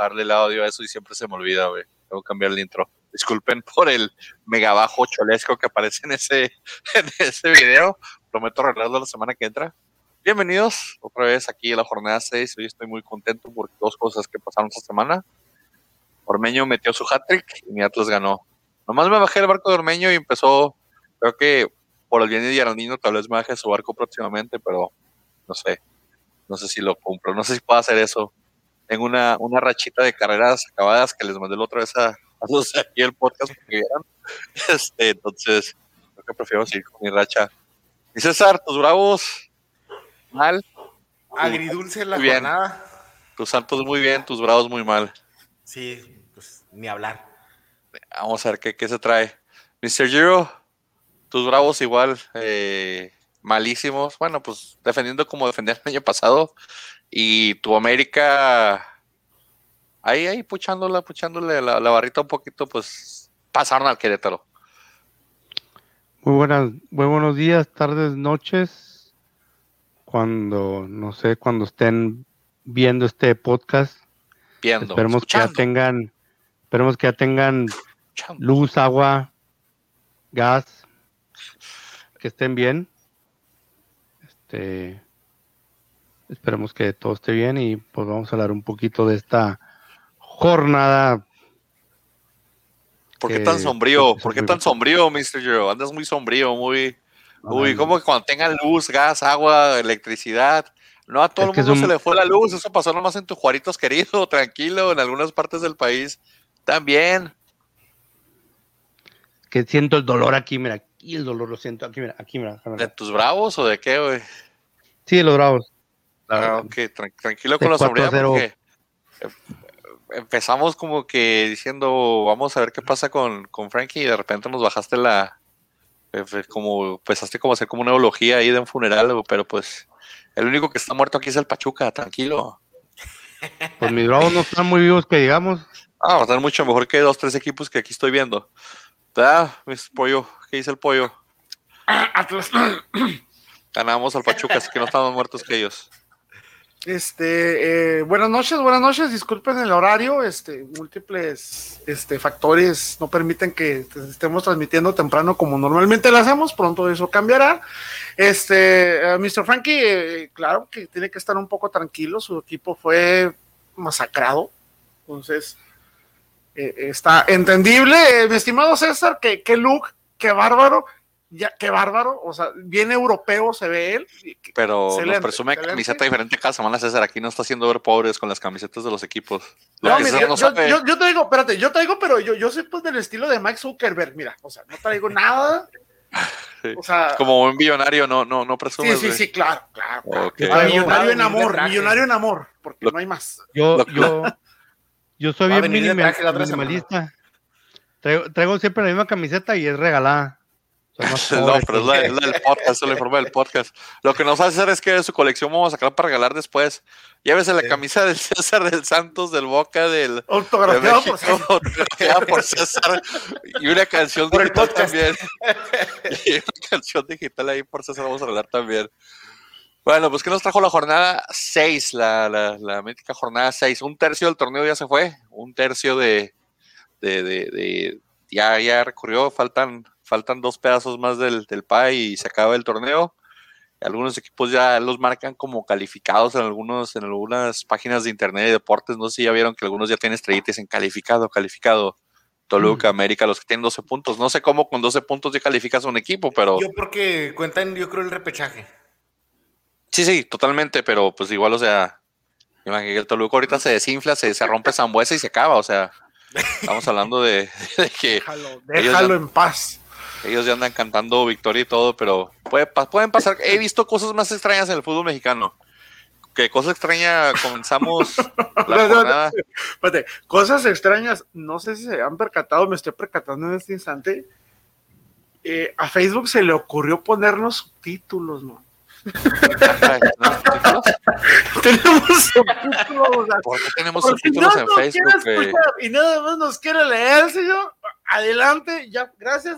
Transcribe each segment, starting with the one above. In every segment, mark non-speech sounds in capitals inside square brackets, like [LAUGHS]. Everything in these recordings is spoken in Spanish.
bajarle el audio a eso y siempre se me olvida, güey. Tengo que cambiar el intro. Disculpen por el mega bajo cholesco que aparece en ese, [LAUGHS] en ese video. Prometo arreglarlo la semana que entra. Bienvenidos otra vez aquí a la jornada 6. Hoy estoy muy contento por dos cosas que pasaron esta semana. Ormeño metió su hat-trick y mi Atlas ganó. Nomás me bajé el barco de Ormeño y empezó, creo que por el bien de Yarandino tal vez me baje su barco próximamente, pero no sé. No sé si lo compro, no sé si puedo hacer eso. Tengo una, una rachita de carreras acabadas que les mandé la otra vez a, a los de aquí el podcast que vieran. [LAUGHS] Este, entonces, creo que prefiero seguir con mi racha. Y César, tus bravos, mal. Agridulce la bien. jornada. Tus santos muy bien, tus bravos muy mal. Sí, pues ni hablar. Vamos a ver qué, qué se trae. Mr. Giro, tus bravos igual, eh, malísimos. Bueno, pues defendiendo como defendían el año pasado. Y tu América, ahí, ahí, puchándola, puchándole la, la barrita un poquito, pues pasaron al Querétaro. Muy buenas, muy buenos días, tardes, noches. Cuando, no sé, cuando estén viendo este podcast, Viendo, esperemos que ya tengan, esperemos que ya tengan escuchando. luz, agua, gas, que estén bien. Este, esperemos que todo esté bien y pues vamos a hablar un poquito de esta jornada. ¿Por qué que- tan sombrío? ¿Por qué tan sombrío, Mr. Giro? Andas muy sombrío, muy... Uy, como que cuando tengan luz, gas, agua, electricidad. No a todo Es el mundo un- se le fue la luz. Eso pasó nomás en tu Juaritos [LAUGHS] querido, tranquilo, en algunas partes del país. También. que siento el dolor aquí, mira, aquí el dolor lo siento, aquí, mira, aquí, mira. déjame ¿De ver. tus bravos o de qué, güey? Sí, de los bravos. Ah, ok, tran- tranquilo con la 4 a sombría 0. porque eh, empezamos como que diciendo, vamos a ver qué pasa con, con Frankie y de repente nos bajaste la... eh, fue como empezaste como a hacer como una eulogía ahí de un funeral, pero pues el único que está muerto aquí es el Pachuca, tranquilo. Pues mis bravos no están muy vivos que digamos. Ah, va a estar mucho mejor que dos, tres equipos que aquí estoy viendo. ¿Verdad, mis pollo? ¿Qué dice el pollo? Atlas. Ganamos al Pachuca, así que no estamos muertos que ellos. Este, eh, buenas noches, buenas noches. Disculpen el horario. Este, múltiples este, factores no permiten que estemos transmitiendo temprano como normalmente lo hacemos. Pronto eso cambiará. Este, eh, Mr. Frankie, eh, claro que tiene que estar un poco tranquilo. Su equipo fue masacrado. Entonces, está entendible. Mi estimado César, que, qué look, qué bárbaro. Ya, qué bárbaro, o sea, bien europeo se ve él. Pero nos Excelente, presume excelente. camiseta diferente cada semana, César. Aquí no está haciendo ver pobres con las camisetas de los equipos. Lo No, mira, yo, no yo- sabe- yo- yo traigo, espérate, yo traigo, pero yo, yo soy pues del estilo de Max Zuckerberg, mira, o sea, no traigo nada. [LAUGHS] Sí. O sea, Como un billonario, no, no, no sí, presumes. sí, güey. sí, claro, claro. claro. Ok. Ah, millonario en amor, millonario en amor, porque Lo- no hay más. Yo, Lo- yo, yo soy bien minimal- minimalista. Traigo, traigo siempre la misma camiseta y es regalada. [LAUGHS] No, pero es que- la, es la del podcast, es la informe del podcast. Lo que nos va a hacer es que de su colección vamos a sacar para regalar después. Llévese la camisa del César, del Santos, del Boca, del, de Autografiado por México, autografiada por César y una canción Por digital también. [LAUGHS] Y una canción digital ahí por César vamos a regalar también. Bueno, pues que nos trajo la jornada 6, la, la, la mítica jornada 6. Un tercio del torneo ya se fue, un tercio de, de, de, de- ya, ya recorrió, faltan, faltan dos pedazos más del, del pie y se acaba el torneo. Algunos equipos ya los marcan como calificados en algunos, en algunas páginas de internet de deportes. No sé si ya vieron que algunos ya tienen estrellitas en calificado, calificado. Toluca, América, los que tienen 12 puntos. No sé cómo con 12 puntos ya calificas a un equipo, pero Yo porque cuentan, yo creo, el repechaje. sí, sí, totalmente, pero pues igual, o sea, imagínate que el Toluca ahorita se desinfla, se, se rompe Zambuesa y se acaba, o sea, estamos hablando de, [LAUGHS] de que Déjalo, déjalo en paz. Ellos ya andan cantando victoria y todo, pero puede, pueden pasar. He visto cosas más extrañas en el fútbol mexicano. Que cosa extraña comenzamos [LAUGHS] la No. Espérate, cosas extrañas, no sé si se han percatado, me estoy percatando en este instante. Eh, a Facebook se le ocurrió ponernos subtítulos, ¿no? [LAUGHS] Tenemos subtítulos, ¿Por qué tenemos subtítulos no en Facebook? y nada más nos quiere leer, señor. adelante, ya, gracias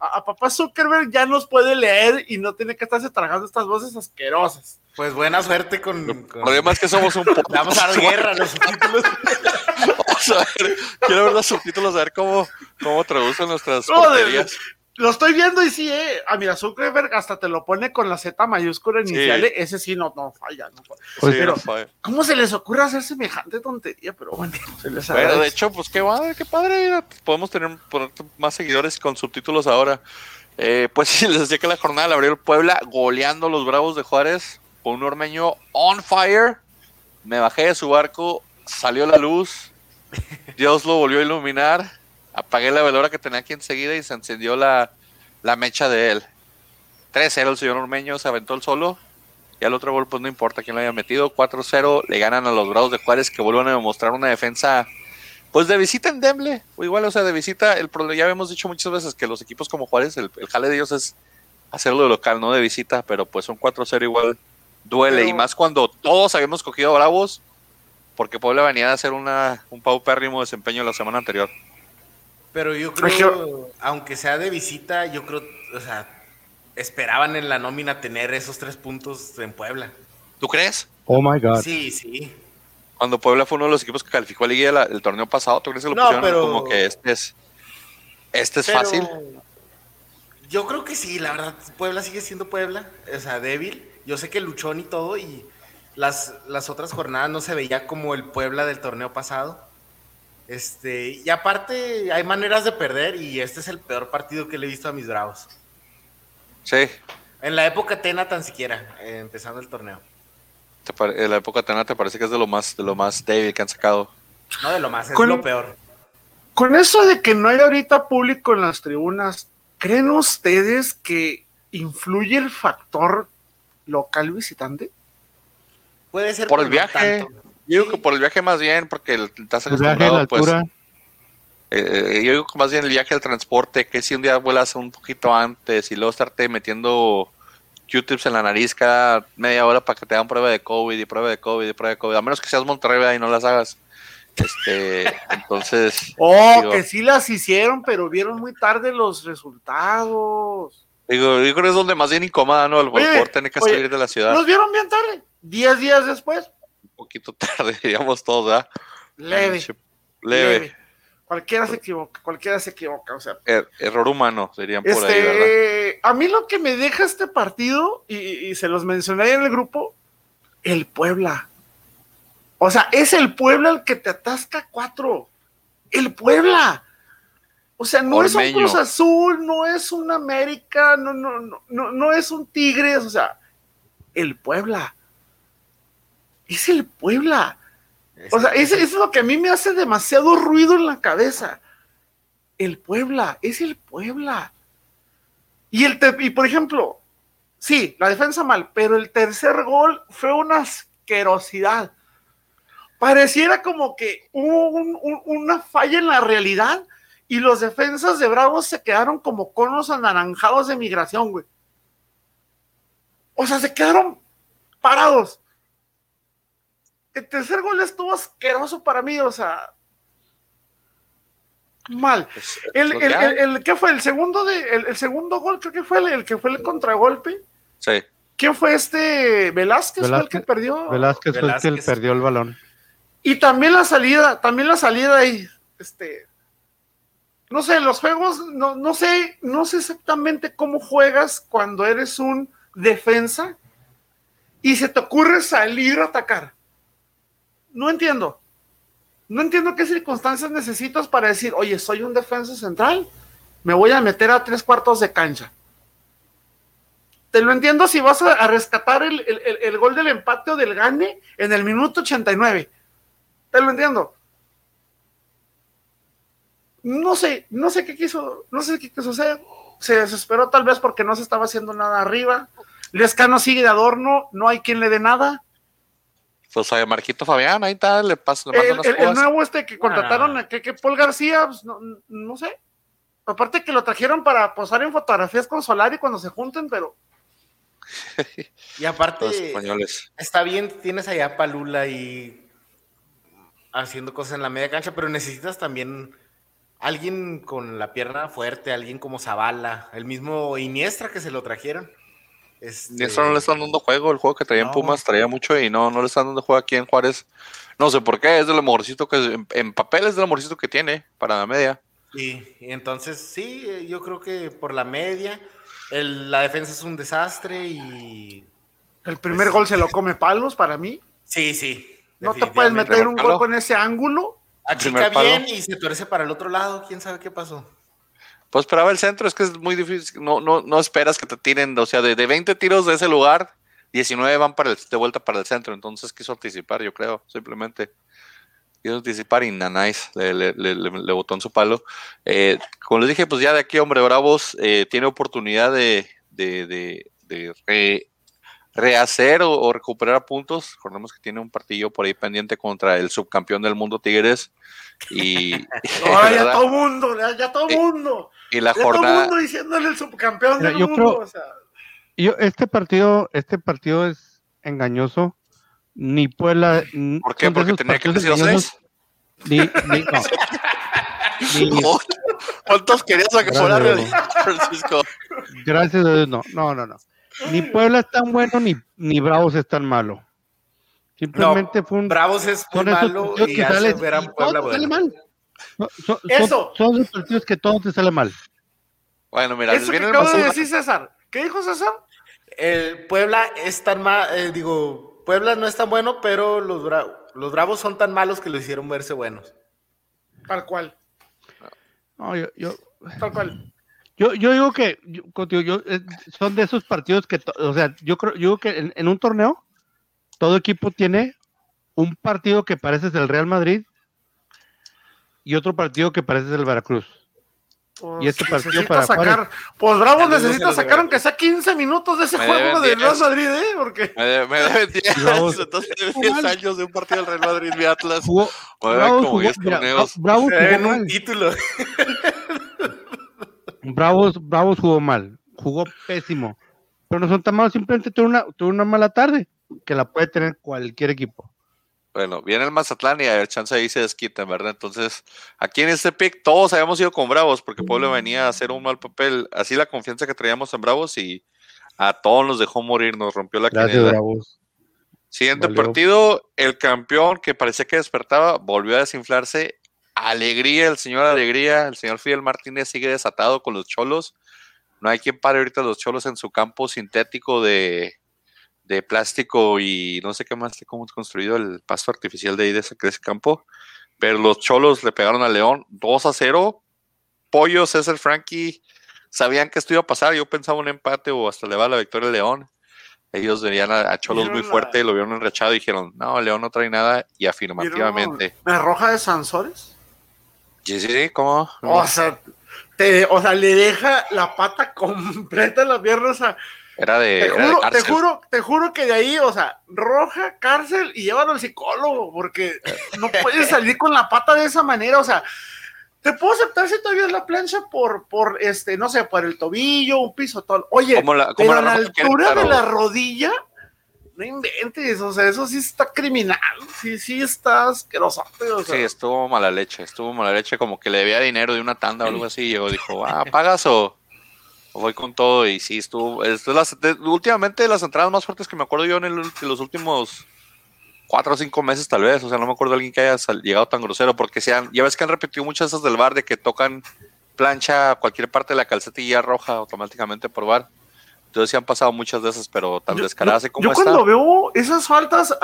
a, papá Zuckerberg ya nos puede leer y no tiene que estarse tragando estas voces asquerosas. Pues buena suerte con. El problema es que somos un [LAUGHS] poco. Vamos a dar guerra los subtítulos. [LAUGHS] Vamos a ver, quiero ver los subtítulos, a ver cómo, cómo traducen nuestras no, lo estoy viendo y sí, eh. A ah, mira, Zuckerberg hasta te lo pone con la Z mayúscula inicial. Ese sí no, no falla. No pues, pero, ¿cómo se les ocurre hacer semejante tontería? Pero bueno, se les Pero de hecho, pues qué padre, qué padre. podemos tener más seguidores con subtítulos ahora. Eh, pues [LAUGHS] sí, les decía que la jornada la abrió el Puebla goleando a los Bravos de Juárez con un ormeño on fire. Me bajé de su barco, salió la luz, Dios lo volvió a iluminar apagué la velora que tenía aquí enseguida y se encendió la, mecha de él. 3-0 el señor Ormeño se aventó el solo. Y al otro gol, pues no importa quién lo haya metido. 4-0 le ganan a los Bravos de Juárez que vuelven a demostrar una defensa, pues de visita endeble. O igual, o sea, de visita, el problema, ya habíamos dicho muchas veces que los equipos como Juárez, el, jale de ellos es hacerlo de local, no de visita. Pero pues un 4-0 igual duele. Y más cuando todos habíamos cogido a Bravos, porque Puebla venía de hacer una, un paupérrimo desempeño la semana anterior. Pero yo creo, aunque sea de visita, yo creo, o sea, esperaban en la nómina tener esos tres puntos en Puebla. ¿Tú crees? Oh my God. Sí, sí. Cuando Puebla fue uno de los equipos que calificó a Liga el torneo pasado, ¿tú crees que lo pusieron como que este es, este es fácil? Yo creo que sí, la verdad, Puebla sigue siendo Puebla, o sea, débil. Yo sé que luchón y todo, y las, las otras jornadas no se veía como el Puebla del torneo pasado. Este, y aparte, hay maneras de perder y este es el peor partido que le he visto a mis bravos. Sí. En la época Tena tan siquiera, eh, empezando el torneo. En la época Tena te parece que es de lo más, de lo más débil que han sacado. No, de lo más, es lo peor. Con eso de que no hay ahorita público en las tribunas, ¿creen ustedes que influye el factor local visitante? Puede ser por el viaje. Yo digo que por el viaje más bien, porque el, estás acostumbrado, pues. Eh, yo digo que más bien el viaje al transporte, que si un día vuelas un poquito antes y luego estarte metiendo Q-tips en la nariz cada media hora para que te hagan prueba de COVID y prueba de COVID y prueba de COVID, a menos que seas Monterrey y no las hagas. Este, [LAUGHS] entonces. Oh, que sí las hicieron, pero vieron muy tarde los resultados. Digo, yo creo que es donde más bien incómoda, ¿no? El por tener que salir de la ciudad. Los vieron bien tarde, diez días después poquito [LAUGHS] tarde, digamos todos, ¿verdad? Leve, leve. Cualquiera se equivoca, cualquiera se equivoca, o sea. Er, error humano, serían por ahí, ¿verdad? Este, a mí lo que me deja este partido, y, se los mencioné en el grupo, el Puebla. O sea, es el Puebla el que te atasca cuatro. El Puebla. O sea, no es un Cruz Azul, no es un América, no, no, no, no, no es un Tigres, o sea, el Puebla es el Puebla. O sea, eso es lo que a mí me hace demasiado ruido en la cabeza. El Puebla, es el Puebla. Y, el y por ejemplo, sí, la defensa mal, pero el tercer gol fue una asquerosidad. Pareciera como que hubo una falla en la realidad y los defensas de Bravos se quedaron como conos anaranjados de migración, güey. O sea, se quedaron parados el tercer gol estuvo asqueroso para mí, o sea, mal. El, el, ¿Qué fue? El segundo, de, el, segundo gol, creo que fue el, que fue el contragolpe. Sí. ¿Quién fue este? Velázquez, fue el que perdió. Velázquez, fue el que perdió el balón. Y también la salida, también la salida ahí, este, no sé, los juegos, no, no sé, no sé exactamente cómo juegas cuando eres un defensa y se te ocurre salir a atacar no entiendo. No entiendo qué circunstancias necesitas para decir, oye, soy un defensa central, me voy a meter a tres cuartos de cancha. Te lo entiendo si vas a, rescatar el, gol del empate o del gane en el minuto 89. Te lo entiendo. No sé, no sé qué quiso, no sé qué quiso hacer. Se desesperó tal vez porque no se estaba haciendo nada arriba. Lescano sigue de adorno, no hay quien le dé nada. Pues a Marquito Fabián, ahí está, le paso, le el, el, nuevo este que contrataron a que, Paul García, pues, no, sé. Aparte que lo trajeron para posar en fotografías con Solari cuando se junten, pero. [LAUGHS] y aparte, está bien, tienes allá Palula y haciendo cosas en la media cancha, pero necesitas también alguien con la pierna fuerte, alguien como Zavala, el mismo Iniestra que se lo trajeron. Este... Eso no le están dando juego, el juego que traía en Pumas traía mucho y no, no le están dando juego aquí en Juárez. No sé por qué, es del amorcito que en, en papel es del amorcito que tiene para la media. Sí, entonces sí, yo creo que por la media, el, la defensa es un desastre y... El primer pues, gol se lo come palos para mí. Sí, sí. No te puedes meter un gol con ese ángulo. Achica bien y se tuerce para el otro lado, quién sabe qué pasó. Pues esperaba el centro, es que es muy difícil, no, no, no esperas que te tiren, o sea, de, de 20 tiros de ese lugar, 19 van para el, de vuelta para el centro, entonces quiso anticipar, yo creo, simplemente. Quiso anticipar y Nanais le, le, botó en su palo. Eh, como les dije, pues ya de aquí, hombre, Bravos eh, tiene oportunidad de, de re, rehacer o, o, recuperar puntos. Recordemos que tiene un partido por ahí pendiente contra el subcampeón del mundo Tigres. Y. [LAUGHS] no, ya todo mundo, ya, ya todo mundo. Y, y la ya jornada. Todo mundo diciéndole el subcampeón del yo mundo. Creo, o sea. yo, este partido, este partido es engañoso. Ni Puebla. ¿Por qué? Porque tenía que decir seis. Ni, ni, no. [LAUGHS] ni, ¿Cuántos querías acaparar, Francisco? Gracias a Dios, no, no, no, no. Ni Puebla es tan bueno, ni, ni Bravos es tan malo. Simplemente no, fue un. Bravos es muy malo y que sale, ver a y Puebla sale bueno. mal. No, son, Eso. Son, son los partidos que todo te sale mal. Bueno, mira, Eso que acabo de decir César. ¿Qué dijo César? El Puebla es tan mal, eh, digo, Puebla no es tan bueno, pero los, Bra- los Bravos son tan malos que lo hicieron verse buenos. Tal cual. No, yo, yo, Tal cual. Yo, yo digo que yo, contigo, yo, eh, son de esos partidos que, to- o sea, yo creo, yo digo que en, en un torneo todo equipo tiene un partido que parece el Real Madrid y otro partido que parece el Veracruz. Pues, Y este partido para sacar. Pues Bravos Ya les necesita sacar de aunque sea 15 minutos de ese Me juego del Real 10. Madrid, ¿eh? Porque. Me, de- me deben 10, Bravos. [LAUGHS] entonces deben 10 años de un partido del Real Madrid y Atlas. Jugó, Bravos como jugó, 10 mira, jugó ven un mal. título. Bravos, Bravos jugó mal, jugó pésimo, pero no son tan malos, simplemente tuvo una, tuvo una mala tarde que la puede tener cualquier equipo. Bueno, viene el Mazatlán y a ver, chance ahí se desquitan, ¿verdad? Entonces, aquí en este pick todos habíamos ido con Bravos porque Puebla venía a hacer un mal papel. Así la confianza que traíamos en Bravos y a todos nos dejó morir, nos rompió la Gracias. Bravos. Siguiente Valió. partido, el campeón que parecía que despertaba volvió a desinflarse. Alegría, el señor Alegría, el señor Fidel Martínez sigue desatado con los cholos. No hay quien pare ahorita los cholos en su campo sintético de, de plástico y no sé qué más, cómo es construido el pasto artificial de ahí de ese, de ese campo. Pero los cholos le pegaron a León 2 a 0. Pollo, César Frankie, sabían que esto iba a pasar. Yo pensaba un empate o hasta le va la victoria a León. Ellos venían a, a Cholos muy la- fuerte, lo vieron enrachado y dijeron, no, León no trae nada y afirmativamente. ¿Me roja de Sansores? Sí, sí, sí, ¿cómo? O sea, te, o sea, le deja la pata [LAUGHS] completa en la pierna. O sea, Era de, te era de juro, te juro, te juro que de ahí, o sea, roja, cárcel y llévalo al psicólogo, porque no puedes [LAUGHS] salir con la pata de esa manera. O sea, te puedo aceptar si todavía es la plancha por, por este, no sé, por el tobillo, un pisotón. Oye, Como la- como pero a la altura de la rodilla, no inventes, o sea, eso sí está criminal, sí, sí está asqueroso. O sea, Sí, estuvo mala leche, estuvo mala leche, como que le debía dinero de una tanda o algo así. Y yo dijo, ah, ¿pagas o, voy con todo? Y sí, estuvo. esto últimamente las entradas más fuertes que me acuerdo yo en, el- en los últimos cuatro o cinco meses, tal vez. O sea, no me acuerdo de alguien que haya llegado tan grosero, porque sean, ya ves que han repetido muchas esas del bar de que tocan plancha cualquier parte de la calcetilla roja automáticamente por bar. Entonces sí han pasado muchas esas, pero tan descaradas yo, como yo está. cuando veo esas faltas,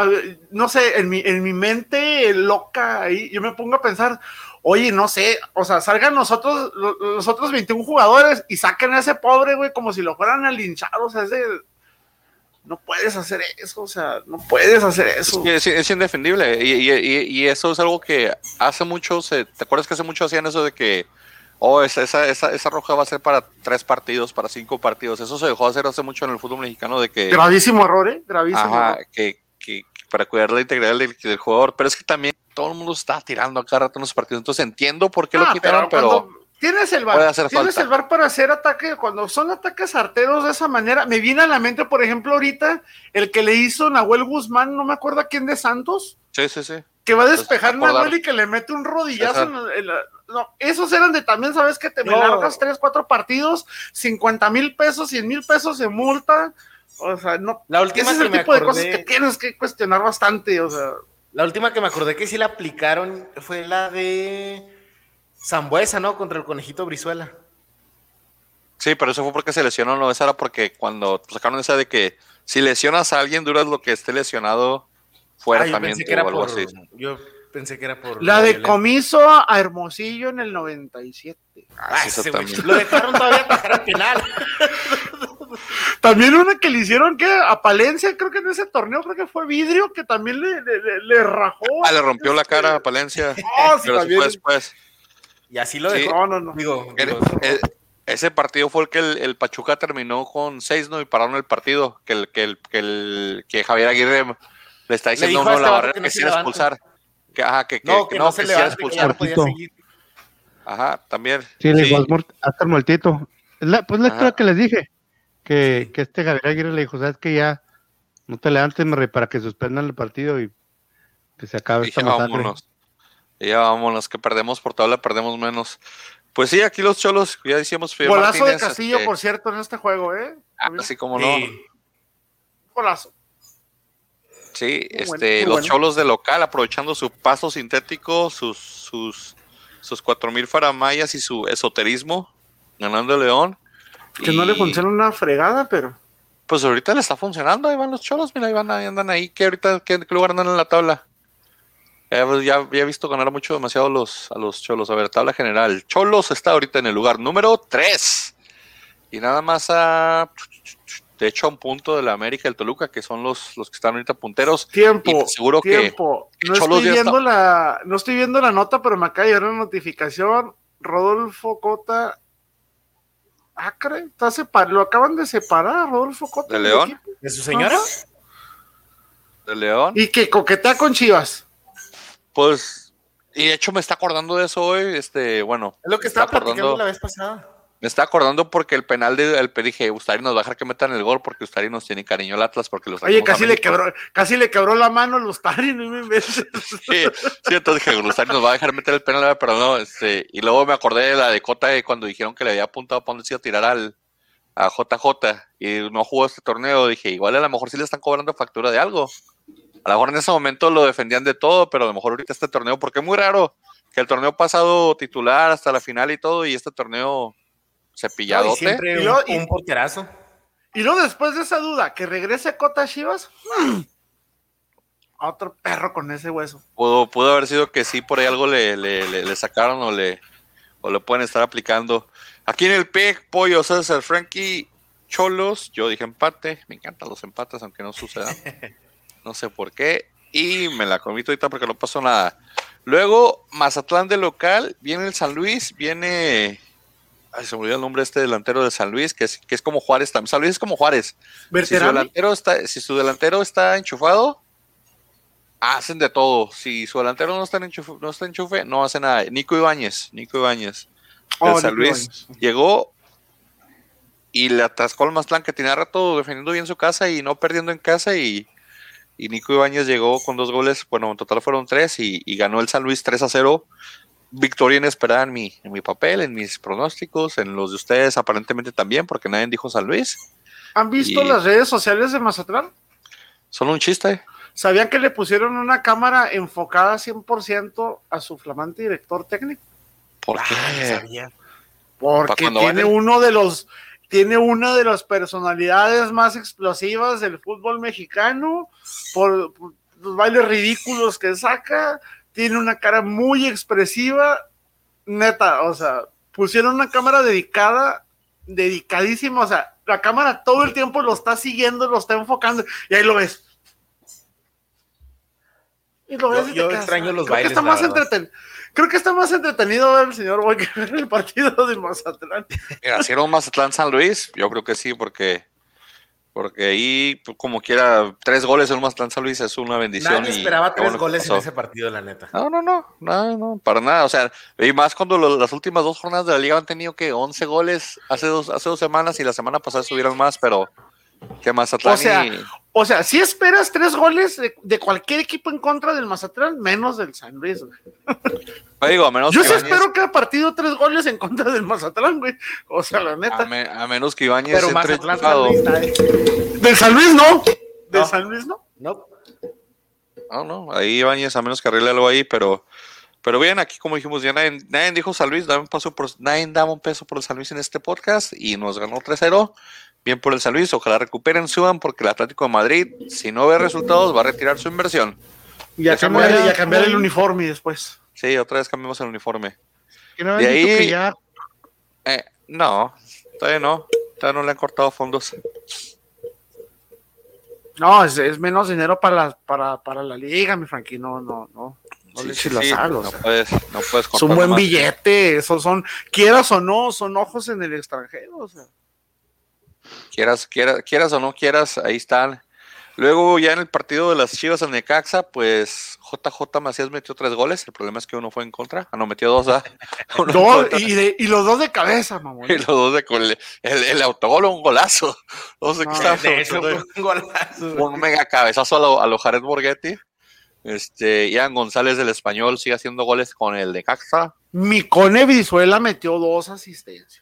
no sé, en mi, en mi mente loca ahí, yo me pongo a pensar, oye, no sé, o sea, salgan nosotros, lo- los otros 21 jugadores y saquen a ese pobre, güey, como si lo fueran a linchar, o sea, ese, no puedes hacer eso, o sea, no puedes hacer Es, eso. es, es indefendible y, y- y- y eso es algo que hace mucho, se, ¿te acuerdas que hace mucho hacían eso de que, oh, esa, esa, esa, esa roja va a ser para tres partidos, para cinco partidos? Eso se dejó hacer hace mucho en el fútbol mexicano de que, Gravísimo error, ¿eh? Gravísimo. ajá, error. que, que para cuidar la integridad del, del jugador, pero es que también todo el mundo está tirando a cada rato en los partidos, entonces entiendo por qué lo Ah, quitaron, pero, Tienes el bar, tienes falta. el bar para hacer ataque, cuando son ataques arteros de esa manera, me viene a la mente, por ejemplo, ahorita, el que le hizo Nahuel Guzmán, no me acuerdo a quién de Santos, sí, sí, sí. Que va a despejar Entonces, Manuel y que le mete un rodillazo. En la- en la- no, esos eran de también, ¿sabes que Te me No. largas tres, cuatro partidos, 50 mil pesos, 100 mil pesos de multa. O sea, no. La última Ese es que el me tipo de cosas acordé- que tienes que cuestionar bastante. O sea, La última que me acordé que sí la aplicaron fue la de Zambuesa, ¿no? Contra el conejito Brizuela. Sí, pero eso fue porque se lesionó, no, esa era porque cuando sacaron esa de que si lesionas a alguien, duras lo que esté lesionado fuera Ah, yo también pensé que era o algo por. así. Yo pensé que era por. la de violencia. comiso a Hermosillo en el 97. Ah, Sí, eso ese. Lo dejaron todavía atajar al penal. [LAUGHS] También una que le hicieron que a Palencia, creo que en ese torneo, creo que fue vidrio, que también le, le, le- le rajó. Ah, le rompió la cara a Palencia. [LAUGHS] Ah, sí, pero también. después. Y así lo Sí. dejó. No, no, no. Digo, El- digo, el- ese partido fue el que el, el Pachuca terminó con seis, ¿no? Y pararon el partido. Que el, que el, que el que Javier Aguirre le está diciendo uno a este la barrera que que, no se expulsar. Que, ajá, que, que, no, que que no, se que ya expulsar. no podía Cortito. seguir. Ajá, también. Sí, le Sí. dijo, "Haz muert- hasta el muertito. Es la, pues la Ajá. historia que les dije. Que, que este Gabriel Aguirre le dijo, sabes que ya no te levantes, para que suspendan el partido y que se acabe Y esta ya masacre. vámonos. Y ya vámonos, que perdemos por tabla, perdemos menos. Pues sí, aquí los cholos, ya decíamos. Golazo de Martínez, Castillo, este, por cierto, en este juego, ¿eh? ah, así como no. Golazo. Sí, Muy este, los bueno. cholos de local aprovechando su paso sintético, sus, sus, sus 4000 faramayas y su esoterismo, ganando el León. Que no le funciona una fregada, pero. Pues ahorita le está funcionando, ahí van los cholos, mira, ahí van, ahí andan ahí, que ahorita, ¿qué, qué lugar andan en la tabla? Ya, pues, ya, ya he visto ganar mucho demasiado los, a los cholos. A ver, tabla general. Cholos está ahorita en el lugar número 3. Y nada más a. De hecho, a un punto de la América el Toluca, que son los, los que están ahorita punteros. Tiempo. Aseguro que- tiempo. que no, estoy viendo está- la, no estoy viendo la nota, pero me acaba de llegar una notificación. Rodolfo Cota. Acre, está separ- lo acaban de separar, Rodolfo Cota. ¿De del León? ¿De su señora? Ajá. De León. Y que coquetea con Chivas. Pues, y de hecho me está acordando de eso hoy, este, bueno, Es lo que estaba platicando acordando, la vez pasada. Me está acordando porque el penal de el dije, Ustari nos va a dejar que metan el gol porque Ustari nos tiene cariño al Atlas porque los Oye, casi le quebró, casi le quebró la mano a Lustari, no me. Sí, sí, entonces dije, Ustari nos va a dejar meter el penal, pero no, este, y luego me acordé de la de Cota de cuando dijeron que le había apuntado para iba a tirar al a JJ y no jugó este torneo, dije, igual a lo mejor sí le están cobrando factura de algo. A lo mejor en ese momento lo defendían de todo, pero a lo mejor ahorita este torneo, porque es muy raro que el torneo pasado titular hasta la final y todo, y este torneo cepilladote. siempre Y un, y- un porterazo. Y luego después de esa duda, que regrese Cota Chivas. a otro perro con ese hueso. Pudo, pudo haber sido que sí, por ahí algo le, le, le- le sacaron o le, o le pueden estar aplicando. Aquí en el PEC, Pollo, César, Frankie, Cholos, yo dije empate, me encantan los empates, aunque no suceda. [LAUGHS] No sé por qué. Y me la comí ahorita porque no pasó nada. Luego, Mazatlán de local, viene el San Luis, viene. Ay, se me olvidó el nombre de este delantero de San Luis, que es, que es como Juárez también. San Luis es como Juárez. Si su, delantero está, si su delantero está enchufado, hacen de todo. Si su delantero no está en enchufe, no, está en enchufe, no hace nada. Nico Ibáñez, Nico Ibáñez, del Oh, San Luis, llegó y le atascó al Mazatlán que tenía rato defendiendo bien su casa y no perdiendo en casa y, y Nico Ibáñez llegó con dos goles, bueno, en total fueron tres y, y ganó el San Luis 3 a 0. Victoria inesperada en mi, en mi papel, en mis pronósticos, en los de ustedes aparentemente también, porque nadie dijo San Luis. ¿Han visto Y- las redes sociales de Mazatlán? Son un chiste. ¿Sabían que le pusieron una cámara enfocada 100% a su flamante director técnico? ¿Por Ah, qué? sabía. Porque tiene uno de los tiene una de las personalidades más explosivas del fútbol mexicano por, por los bailes ridículos que saca, tiene una cara muy expresiva, neta, o sea, pusieron una cámara dedicada, dedicadísima, o sea, la cámara todo el tiempo lo está siguiendo, lo está enfocando y ahí lo ves. Y lo Yo- ves y te yo extraño los creo que bailes, está la más verdad. entreten- Creo que está más entretenido ver al señor Boy que ver el partido de Mazatlán. Mira, si era un Mazatlán San Luis, yo creo que sí, porque porque ahí, pues, como quiera, tres goles en un Mazatlán Luis es una bendición. Nadie esperaba tres bueno goles en ese partido, la neta. No, no, no, no, no, para nada. O sea, y más cuando lo- las últimas dos jornadas de la liga han tenido que 11 goles hace dos, hace dos semanas y la semana pasada subieron más, pero que Mazatlán O sea, y- O sea, si esperas tres goles de, de cualquier equipo en contra del Mazatlán, menos del San Luis, güey. Pues digo, a menos Yo que sí espero cada partido tres goles en contra del Mazatlán, güey. O sea, la a, neta. me- a menos que Ibáñez Pero entre Mazatlán. San Luis, nadie. Del San Luis no. Del No. San Luis no. No. No, no, ahí Ibáñez, a menos que arregle algo ahí, pero, pero bien, aquí como dijimos, ya nadie, nadie dijo San Luis, dame un paso por, nadie daba un peso por el San Luis en este podcast y nos ganó 3-0. Bien por el San Luis, ojalá recuperen, suban, porque el Atlético de Madrid, si no ve resultados, va a retirar su inversión. Y a, cambiar, y a cambiar el uniforme después. Sí, otra vez cambiamos el uniforme. Que no De ahí- que ya Eh, no, todavía no, todavía no le han cortado fondos. No, es, es menos dinero para la, para, para la liga, mi Frankie. No, no, no. No Sí, le sí, eches la sí, sal, o no sea. puedes, no puedes Es un buen más. billete, esos son, quieras o no, son ojos en el extranjero. O sea. Quieras, quieras, quieras o no quieras, ahí están. Luego ya en el partido de las Chivas al Necaxa, pues JJ Macías metió tres goles. El problema es que uno fue en contra. Ah, no, metió dos. ¿ah? [LAUGHS] Dos, y, de- y los dos de cabeza, mamón. Y los dos de con el, el, el autogol o un golazo. No sé qué estaba fue un golazo. un mega cabezazo a lo, a lo Jared Borghetti. Este, Ian González del Español sigue haciendo goles con el Necaxa. Mi Cone metió dos asistencias.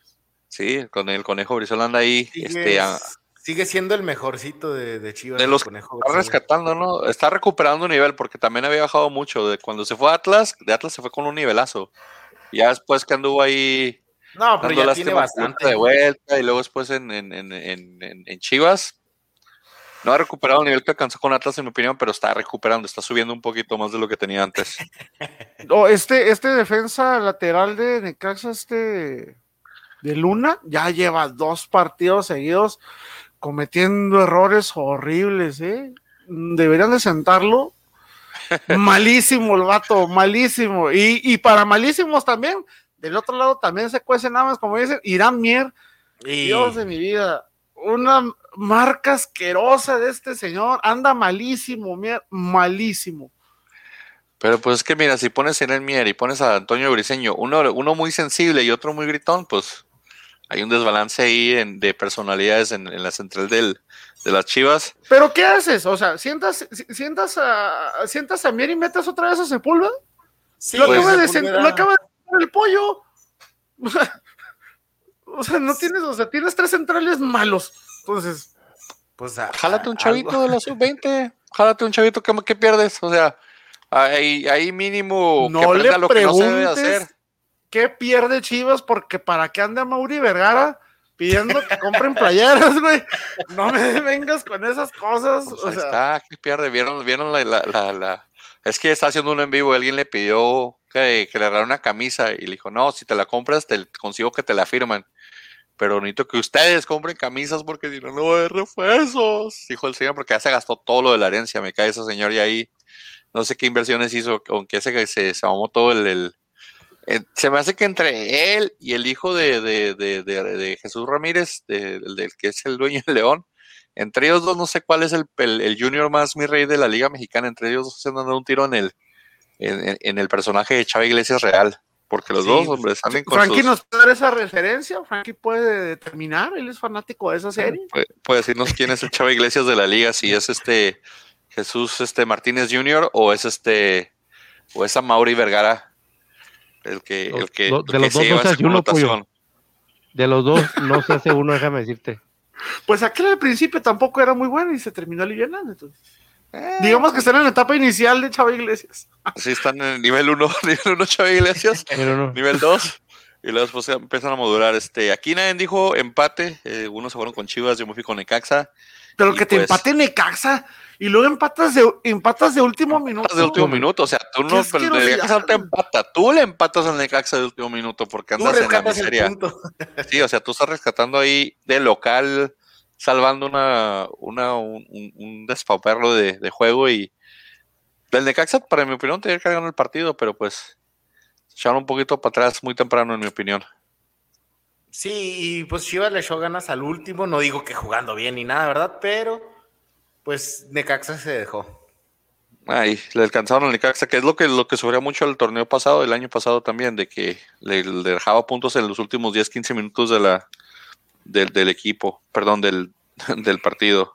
Sí, con el Conejo Brizola anda ahí. Sigue, Este, a- sigue siendo el mejorcito de, de Chivas. De los Conejo Está Brizuela. rescatando, ¿no? Está recuperando nivel porque también había bajado mucho. De cuando se fue a Atlas, de Atlas se fue con un nivelazo. Ya después que anduvo ahí No, pero ya tiene bastante. de vuelta y luego después en, en, en, en, en- en Chivas. No ha recuperado el nivel que alcanzó con Atlas, en mi opinión, pero está recuperando, está subiendo un poquito más de lo que tenía antes. [LAUGHS] Oh, este, este defensa lateral de Necaxa, este de Luna, ya lleva dos partidos seguidos cometiendo errores horribles, ¿eh? Deberían de sentarlo. [LAUGHS] Malísimo el vato, malísimo. Y, y para malísimos también, del otro lado también se cuecen nada más, como dicen, Irán Mier, Y Dios de mi vida. Una marca asquerosa de este señor, anda malísimo, Mier, malísimo. Pero pues es que mira, si pones en el Mier y pones a Antonio Briseño, uno, uno muy sensible y otro muy gritón, pues hay un desbalance ahí en- de personalidades en, en la central del, de las Chivas. Pero ¿qué haces? O sea, sientas, si- sientas a, sientas a Mier y metes otra vez a Sepúlveda. Sí, lo, pues, acaba de Sepúlveda- sen- lo acaba de sentar el pollo. [LAUGHS] O sea, no tienes, o sea, tienes tres centrales malos. Entonces, Pues, a- Jálate un chavito algo- de la [LAUGHS] sub-20, jálate un chavito, ¿qué, qué pierdes? O sea, ahí, ahí mínimo que no le aprenda lo que no se debe de hacer. Qué pierde Chivas, porque para qué anda Mauri Vergara pidiendo que compren playeras, güey. No me vengas con esas cosas. Pues o sea, está, ¿qué pierde? ¿Vieron, vieron la, la, la, la- Es que está haciendo un en vivo, alguien le pidió que, que le regalara una camisa y le dijo, no, si te la compras, te consigo que te la firman. Pero necesito que ustedes compren camisas porque si no, no va a haber refuerzos. Dijo el señor, porque ya se gastó todo lo de la herencia. Me cae ese señor y ahí no sé qué inversiones hizo, aunque se, se, se mamó todo el, el- se me hace que entre él y el hijo de, de, de, de- Jesús Ramírez, de- del que es el dueño del León, entre ellos dos no sé cuál es el, el, el junior más mi rey de la Liga Mexicana, entre ellos dos se han dado un tiro en el, en, en- el personaje de Chava Iglesias Real, porque los Sí, dos hombres salen con Frankie sus- nos puede dar esa referencia. Frankie puede determinar. Él es fanático de esa serie. puede, puede decirnos quién es el Chava Iglesias de la liga, si es este Jesús este Martínez Jr. o es este o es a Mauri Vergara el que el que, lo- el de que los se dos lleva no se hace uno, pollo. De los dos no se hace uno, déjame decirte. Pues aquel al principio tampoco era muy bueno y se terminó aliviando. Entonces. Eh, Digamos que están en la etapa inicial de Chava Iglesias. sí están en el nivel 1, [LAUGHS] nivel 1 Chava Iglesias, [LAUGHS] nivel 2 y luego después empiezan a modular. Este, aquí nadie dijo empate, eh, unos se fueron con Chivas, yo me fui con Necaxa. Pero que te pues- empate Necaxa y luego empatas de, empatas de último minuto. Empatas de último minuto, o sea, tú no, pero el. Necaxa no te empata, tú le empatas al Necaxa de último minuto porque andas en la miseria. [LAUGHS] Sí, o sea, tú estás rescatando ahí de local, salvando una, una un, un- un despauperlo de, de juego y el Necaxa, para mi opinión, tenía que ganado el partido, pero pues se echaron un poquito para atrás muy temprano, en mi opinión. Sí, y pues Chivas le echó ganas al último. No digo que jugando bien ni nada, ¿verdad? Pero pues Necaxa se dejó. Ahí, le alcanzaron al Necaxa, que es lo que, lo que sufría mucho el torneo pasado, el año pasado también, de que le, dejaba puntos en los últimos 10, 15 minutos de la, del, equipo, perdón, del, [LAUGHS] del partido.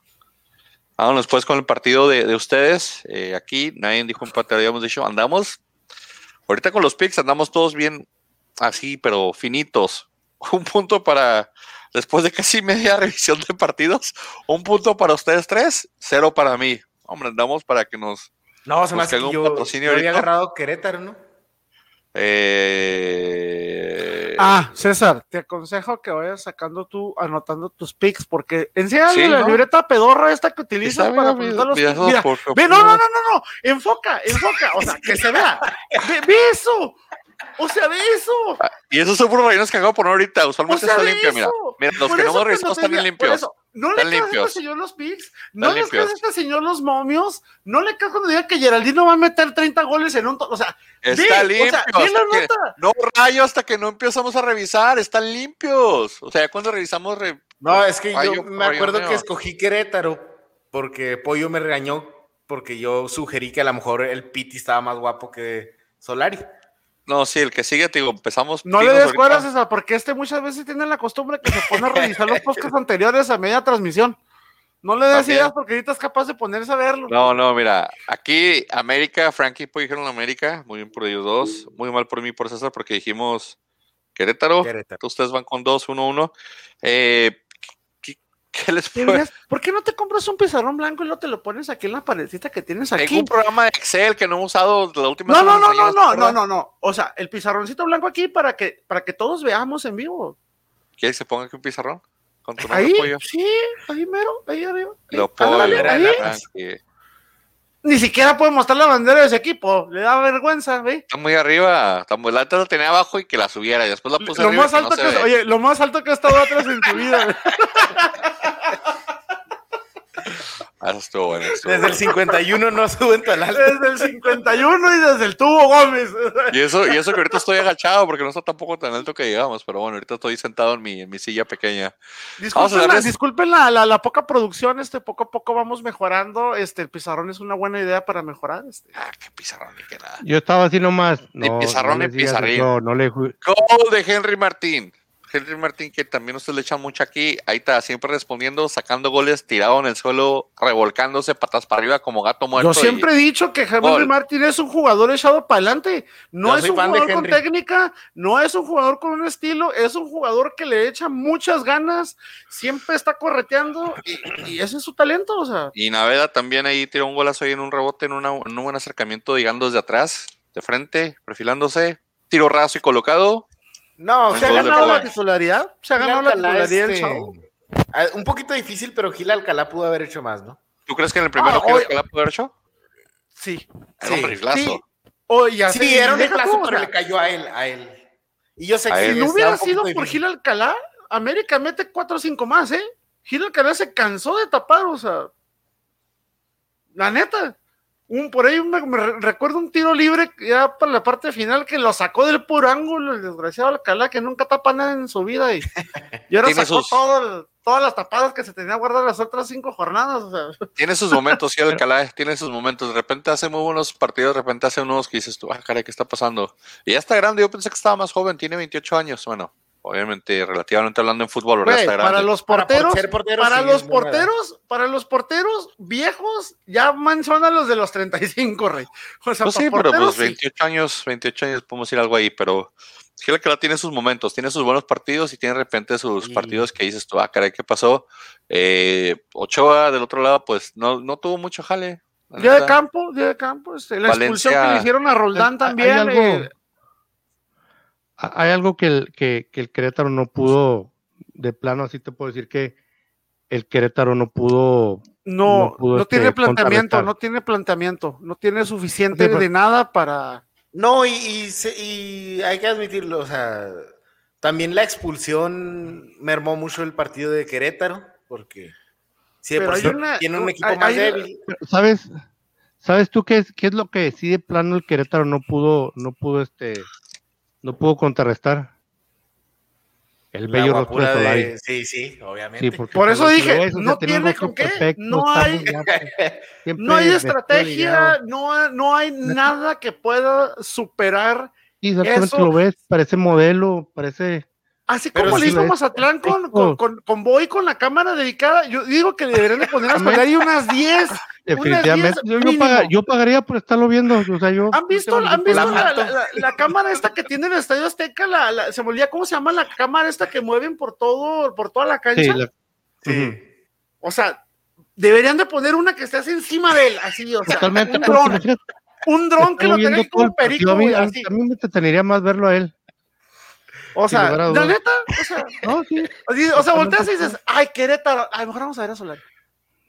Vámonos pues con el partido de, de ustedes. Eh, aquí nadie dijo empate, habíamos dicho, andamos. Ahorita con los picks andamos todos bien así, pero finitos. [LAUGHS] Un punto para, después de casi media [LAUGHS] revisión de partidos, un punto para ustedes tres, cero para mí. Hombre, andamos para que nos. No, se me hace que yo, patrocinio yo había ahorita. agarrado Querétaro, ¿no? Eh, Ah, César, te aconsejo que vayas sacando tú, anotando tus picks, porque enséñale Sí, la ¿no? libreta pedorra esta que utilizas para mira, apuntar los mira, por- ve, no, no, no, no, no, enfoca, enfoca, o sea, que se vea. Ve, ve eso, o sea, ve eso. Y esos son puros rellenos que acabo de poner ahorita. O Usualmente sea, está limpio, mira. los Por que no hemos revisado están bien por limpios. eso, no le Están creas a limpios. este señor los picks, no le creas a limpios. este señor los momios, no le creas cuando diga que Geraldino va a meter 30 goles en un... to- O sea, Está ve, limpio. O sea, ve la hasta que- nota. no rayo hasta que no empezamos a revisar. Están limpios. O sea, ya cuando revisamos. re- No, es que Rayo- yo me acuerdo mío. que escogí Querétaro porque Pollo me regañó porque yo sugerí que a lo mejor el Piti estaba más guapo que Solari. No, sí, el que sigue, te digo, empezamos. No le des cuerdas, César, porque este muchas veces tiene la costumbre que se pone a revisar los podcasts anteriores a media transmisión. No le des También. ideas porque ahorita es capaz de ponerse a verlo. No, no, mira, aquí América, Frankie pues dijeron América, muy bien por ellos dos, muy mal por mí, por César, porque dijimos Querétaro, Querétaro. ustedes van con dos, uno, uno. Eh, ¿qué, les ¿Por qué no te compras un pizarrón blanco y no te lo pones aquí en la paredcita que tienes Tengo aquí? un programa de Excel que no he usado la última No, no, no, no, no, no, no, no. O sea, el pizarroncito blanco aquí para que, para que todos veamos en vivo. ¿Quieres que se ponga aquí un pizarrón? Con tu Ahí, pollo. sí, ahí mero, ahí arriba. ahí. Lo puedo ahí. Ni siquiera puede mostrar la bandera de ese equipo. Le da vergüenza, ¿ve? Está muy arriba, está muy alta, la tenía abajo y que la subiera, y después la puse Lo arriba más y que no alto que, oye, lo más alto que ha estado atrás en tu vida. [LAUGHS] Ah, eso estuvo bueno, estuvo Desde el bueno. 51 no suben tan alto. Desde el 51 y desde el tubo Gómez. Y eso, y eso que ahorita estoy agachado porque no está tampoco tan alto que digamos, pero bueno, ahorita estoy sentado en mi, en mi silla pequeña. Disculpen, la, disculpen la, la- la poca producción, este poco a poco vamos mejorando. Este el pizarrón es una buena idea para mejorar. Este. Ah, qué pizarrón ni qué nada. Yo estaba así nomás. Ni No, pizarrón no ni les digas pizarrín. eso, No, le ju- Gol de Henry Martín. Henry Martín, que también ustedes le echan mucho aquí, ahí está, siempre respondiendo, sacando goles, tirado en el suelo, revolcándose patas para arriba como gato muerto. Yo y- siempre he dicho que Henry Gol. Martín es un jugador echado para adelante. No Yo es un jugador con técnica, no es un jugador con un estilo, es un jugador que le echa muchas ganas, siempre está correteando y, y ese es su talento. O sea, Y Naveda también ahí tiró un golazo ahí en un rebote, en, una- en un buen acercamiento, llegando desde atrás, de frente, perfilándose, tiro raso y colocado. No, se ha ganado la titularidad, se ha Gil ganado la Alcalá, titularidad este, ah, Un poquito difícil, pero Gil Alcalá pudo haber hecho más, ¿no? ¿Tú crees que en el primero Ah, oye. la pudo haber hecho? Sí. Era un Sí, riflazo. sí. Oye, ya Sí, sé, era un deja tú, reemplazo, o pero le cayó a él, a él. Y yo sé que. Si no hubiera sido por difícil. Gil Alcalá, América mete 4 o 5 más, ¿eh? Gil Alcalá se cansó de tapar, o sea. La neta. Un, por ahí me, me re- recuerdo un tiro libre ya para la parte final que lo sacó del puro ángulo, el desgraciado Alcalá, que nunca tapa nada en su vida. Y, [LAUGHS] y ahora sacó sus- todo el- todas las tapadas que se tenía guardadas las otras cinco jornadas. O sea. Tiene sus momentos, sí, [LAUGHS] Alcalá, tiene sus momentos. De repente hace muy buenos partidos, de repente hace unos que dices tú, ah, caray, ¿qué está pasando? Y ya está grande, yo pensé que estaba más joven, tiene 28 años. Bueno, obviamente, relativamente hablando en fútbol, ¿verdad? Güey, está grande. para los porteros, portero, para sí, los es porteros, para los porteros viejos, ya menciona los de los 35, rey. O sea, Pues sí, pero pues 28 años, 28 años podemos decir algo ahí, pero Gil Alcalá tiene sus momentos, tiene sus buenos partidos y tiene de repente sus partidos que dices tú, ah, caray, ¿qué pasó? Eh, Ochoa del otro lado, pues no, no tuvo mucho jale. Día de campo, día de campo, este, la expulsión que le hicieron a Roldán también. hay algo- eh, Hay algo que el, que, que el Querétaro no pudo, de plano así te puedo decir que el Querétaro no pudo, no, no no, pudo, este, tiene planteamiento, no tiene planteamiento, no tiene suficiente Sí, de nada para. No, y, y, hay que admitirlo, o sea, también la expulsión mermó mucho el partido de Querétaro, porque de por sí una- tiene un hay- equipo hay- más hay- débil. ¿Sabes? ¿Sabes tú qué es, qué es lo que sí de plano el Querétaro no pudo, no pudo este, no pudo contrarrestar? El La bello rostro de Solari. Sí, sí, obviamente. Sí, porque Por eso dije, no tiene con qué, [LAUGHS] perfecto, no hay- No hay estrategia, no, no hay nada que pueda superar exactamente eso- lo ves, parece modelo, parece Así Pero como le hizo Mazatlán con, con, con, con Boy con la cámara dedicada, yo digo que deberían de poner a Solari unas 10. [LAUGHS] Definitivamente. Yo, yo mínimo. paga- yo pagaría por estarlo viendo. O sea, yo, ¿Han visto, yo tengo ¿han ningún visto problema. la, mato. la- la- la cámara esta que tiene el Estadio Azteca? La, la- se me olvida cómo se llama la cámara esta que mueven por todo, por toda la cancha. Sí, la- Sí. O sea, deberían de poner una que esté así encima de él, así, o sea, totalmente. un porque dron, un dron que lo tenga como perico, a mí, a, así. a mí me entreteniría más verlo a él. O sea, a la neta, o sea, No, sí. así, o sea, volteas y dices, ay, Querétaro, a lo mejor vamos a ver a Solari.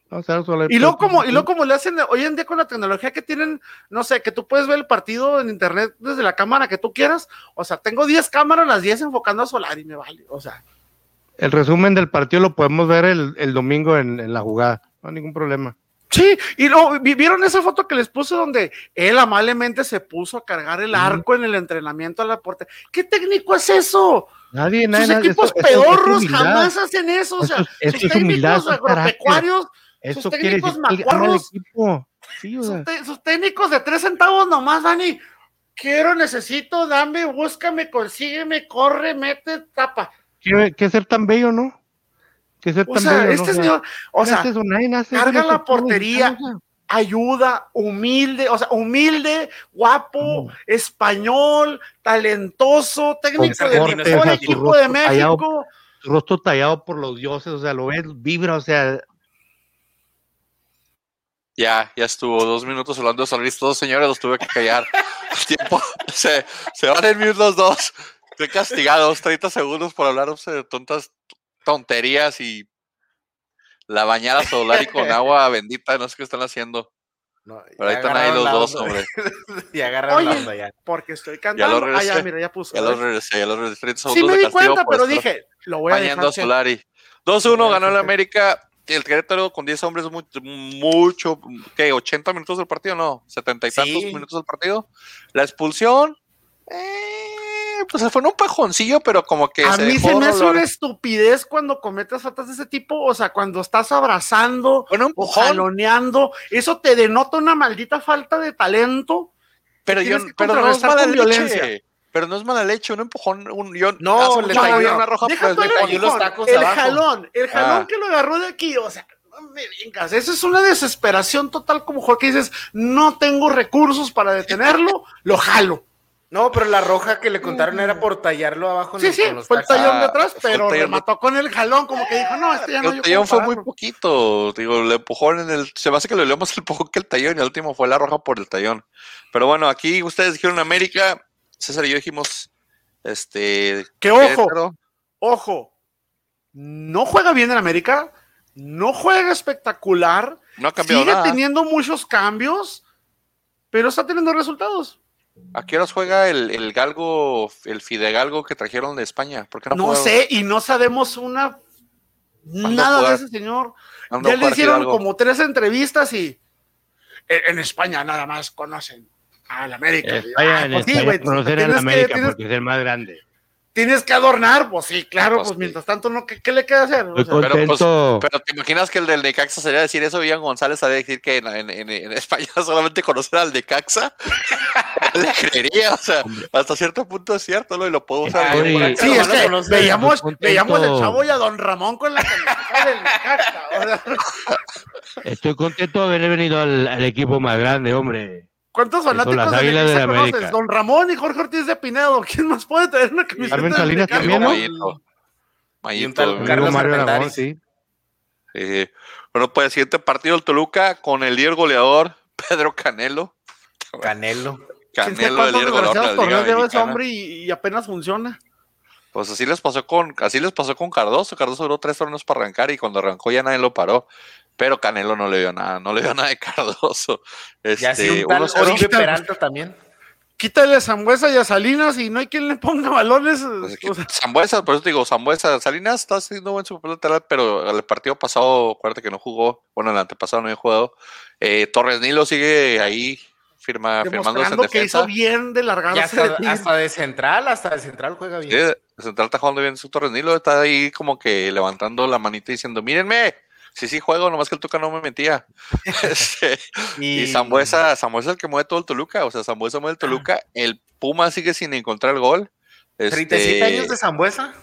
O sea, solo- Y luego como, y luego como le hacen hoy en día con la tecnología que tienen, no sé, que tú puedes ver el partido en internet desde la cámara que tú quieras, o sea, tengo 10 cámaras, las 10 enfocando a Solari, me vale, o sea, El resumen del partido lo podemos ver el, el domingo en, en la jugada. No hay ningún problema. Sí, y ¿vi- ¿vieron esa foto que les puse donde él amablemente se puso a cargar el arco en el entrenamiento a la puerta? ¿Qué técnico es eso? Nadie, nadie. Sus equipos eso- eso- eso es pedorros jamás hacen eso. O sea, sus humildad, técnicos agropecuarios, Eso sus quiere técnicos que macuarros. Sí, o sea, sus, te- sus técnicos de tres centavos nomás, Dani. Quiero, necesito, dame, búscame, consígueme, corre, mete, tapa. ¿qué, qué ser tan bello, ¿no? ¿Qué ser O tan sea, bello, este O sea, señor, o sea, hace carga la portería. ayuda, humilde, o sea, humilde, guapo, español, talentoso, técnico del mejor o sea, su equipo de rostro tallado. México. Su rostro tallado por los dioses, o sea, lo ves, vibra, o sea, Ya, ya estuvo dos minutos hablando de San Luis. Todos señores los tuve que callar. [LAUGHS] El tiempo se, se van en mute los dos. Estoy castigados 30 segundos por hablar o sea, de tontas tonterías y la bañada solar y con [LAUGHS] agua bendita. No sé qué están haciendo. No, Pero ahí ya están ahí los dos, hombre. [LAUGHS] Y agarraron la onda ya. Porque estoy cantando. ah, ya, mira, ya puso. Ya ¿eh? los regresé, ya los regresé. 30 Sí me di cuenta, pero dije, lo voy a bañando a dejar. Solari. Voy 2-1 a ganó el América. El Querétaro con 10 hombres, mucho, mucho ¿qué? ¿80 minutos del partido? No, 70 y tantos Sí. minutos del partido. La expulsión, eh, pues se fue en un pajoncillo, pero como que A se mí se me hace una estupidez cuando cometes faltas de ese tipo, o sea, cuando estás abrazando o jaloneando, eso te denota una maldita falta de talento. pero, yo, pero no es mala leche. Pero no es mala leche, un empujón, un yo No, le cayó había una roja, pues le cayó. los tacos el abajo. jalón, el jalón Ah. que lo agarró de aquí, o sea, no me vengas, eso es una desesperación total como jugador que dices, no tengo recursos para detenerlo, lo jalo. No, pero la roja que le contaron era por tallarlo abajo. en Sí, los- sí, con los fue el tallón Ah, de atrás, fue el pero de- remató con el jalón, como que dijo, no, este ya no El yo tallón fue muy pararlo". poquito, digo, le empujón en el, se me hace que le dio más el empujón que el tallón y el último fue la roja por el tallón. Pero bueno, aquí ustedes dijeron América, César y yo dijimos, este, Que ojo, ojo, no juega bien en América, no juega espectacular, no ha cambiado sigue nada. teniendo muchos cambios, pero está teniendo resultados. ¿A qué horas juega el, el galgo, el fidegalgo que trajeron de España? ¿Por qué no, No juega? sé, y no sabemos una nada de ese señor. Anda a Ya le hicieron como tres entrevistas y en, en España nada más conocen al América. España, ah, en pues sí, España que- América tienes- porque es el más grande. Tienes que adornar, pues sí, claro, Pues pues sí. mientras tanto, no, ¿qué, qué le queda hacer? O sea, Pero, pues, contento. Pero te imaginas que el del Necaxa sería decir eso, Ian González haría decir que en, en- en- en España [LAUGHS] solamente conocer al Necaxa. [LAUGHS] Le creería, o sea, hasta cierto punto es cierto, ¿no? Y lo puedo usar. Estoy- bien por acá. sí, es que veíamos, veíamos el chavo y a don Ramón con la camiseta del Necaxa, o sea, Estoy contento de haber venido al, al equipo más grande, hombre. ¿Cuántos fanáticos las de Águilas Necaxa del conoces? América. Don Ramón y Jorge Ortiz de Pinedo. ¿Quién más puede tener una camiseta Carmen del Salinas también, ¿no? Mayito. Mayito. Carlos Mario. Aragón, sí. Eh, bueno, pues el siguiente partido el Toluca con el líder goleador [LAUGHS] Pedro Canelo. Canelo. ¿Quién sabe Canelo, el cuántos líder goleador de la Liga ese hombre y, y apenas funciona? Pues así les pasó con, así les pasó con Cardoso. Cardoso duró tres torneos para arrancar y cuando arrancó ya nadie lo paró. Pero Canelo no le dio nada, no le dio nada de Cardoso. Ya Este, sí, un tal 1-0. Oribe Peralta también. Quítale a Zambuesa y a Salinas y no hay quien le ponga balones. Pues es que o sea, Zambuesa, por eso te digo, Zambuesa, Salinas está haciendo buen su papel lateral, pero el partido pasado, acuérdate que no jugó, bueno, el antepasado no había jugado. Eh, Torres Nilo sigue ahí firma, firmándose en demostrando que defensa. hizo bien de largarse hasta, de hasta de central, hasta de central juega Sí, bien. el central está jugando bien su Torres Nilo, está ahí como que levantando la manita diciendo, mírenme, sí, sí juego, nomás que el Tuca no me metía. [LAUGHS] Este, y Zambuesa, Zambuesa es el que mueve todo el Toluca, o sea, Zambuesa mueve el Toluca, el Puma sigue sin encontrar el gol. Este, 37 años de Zambuesa.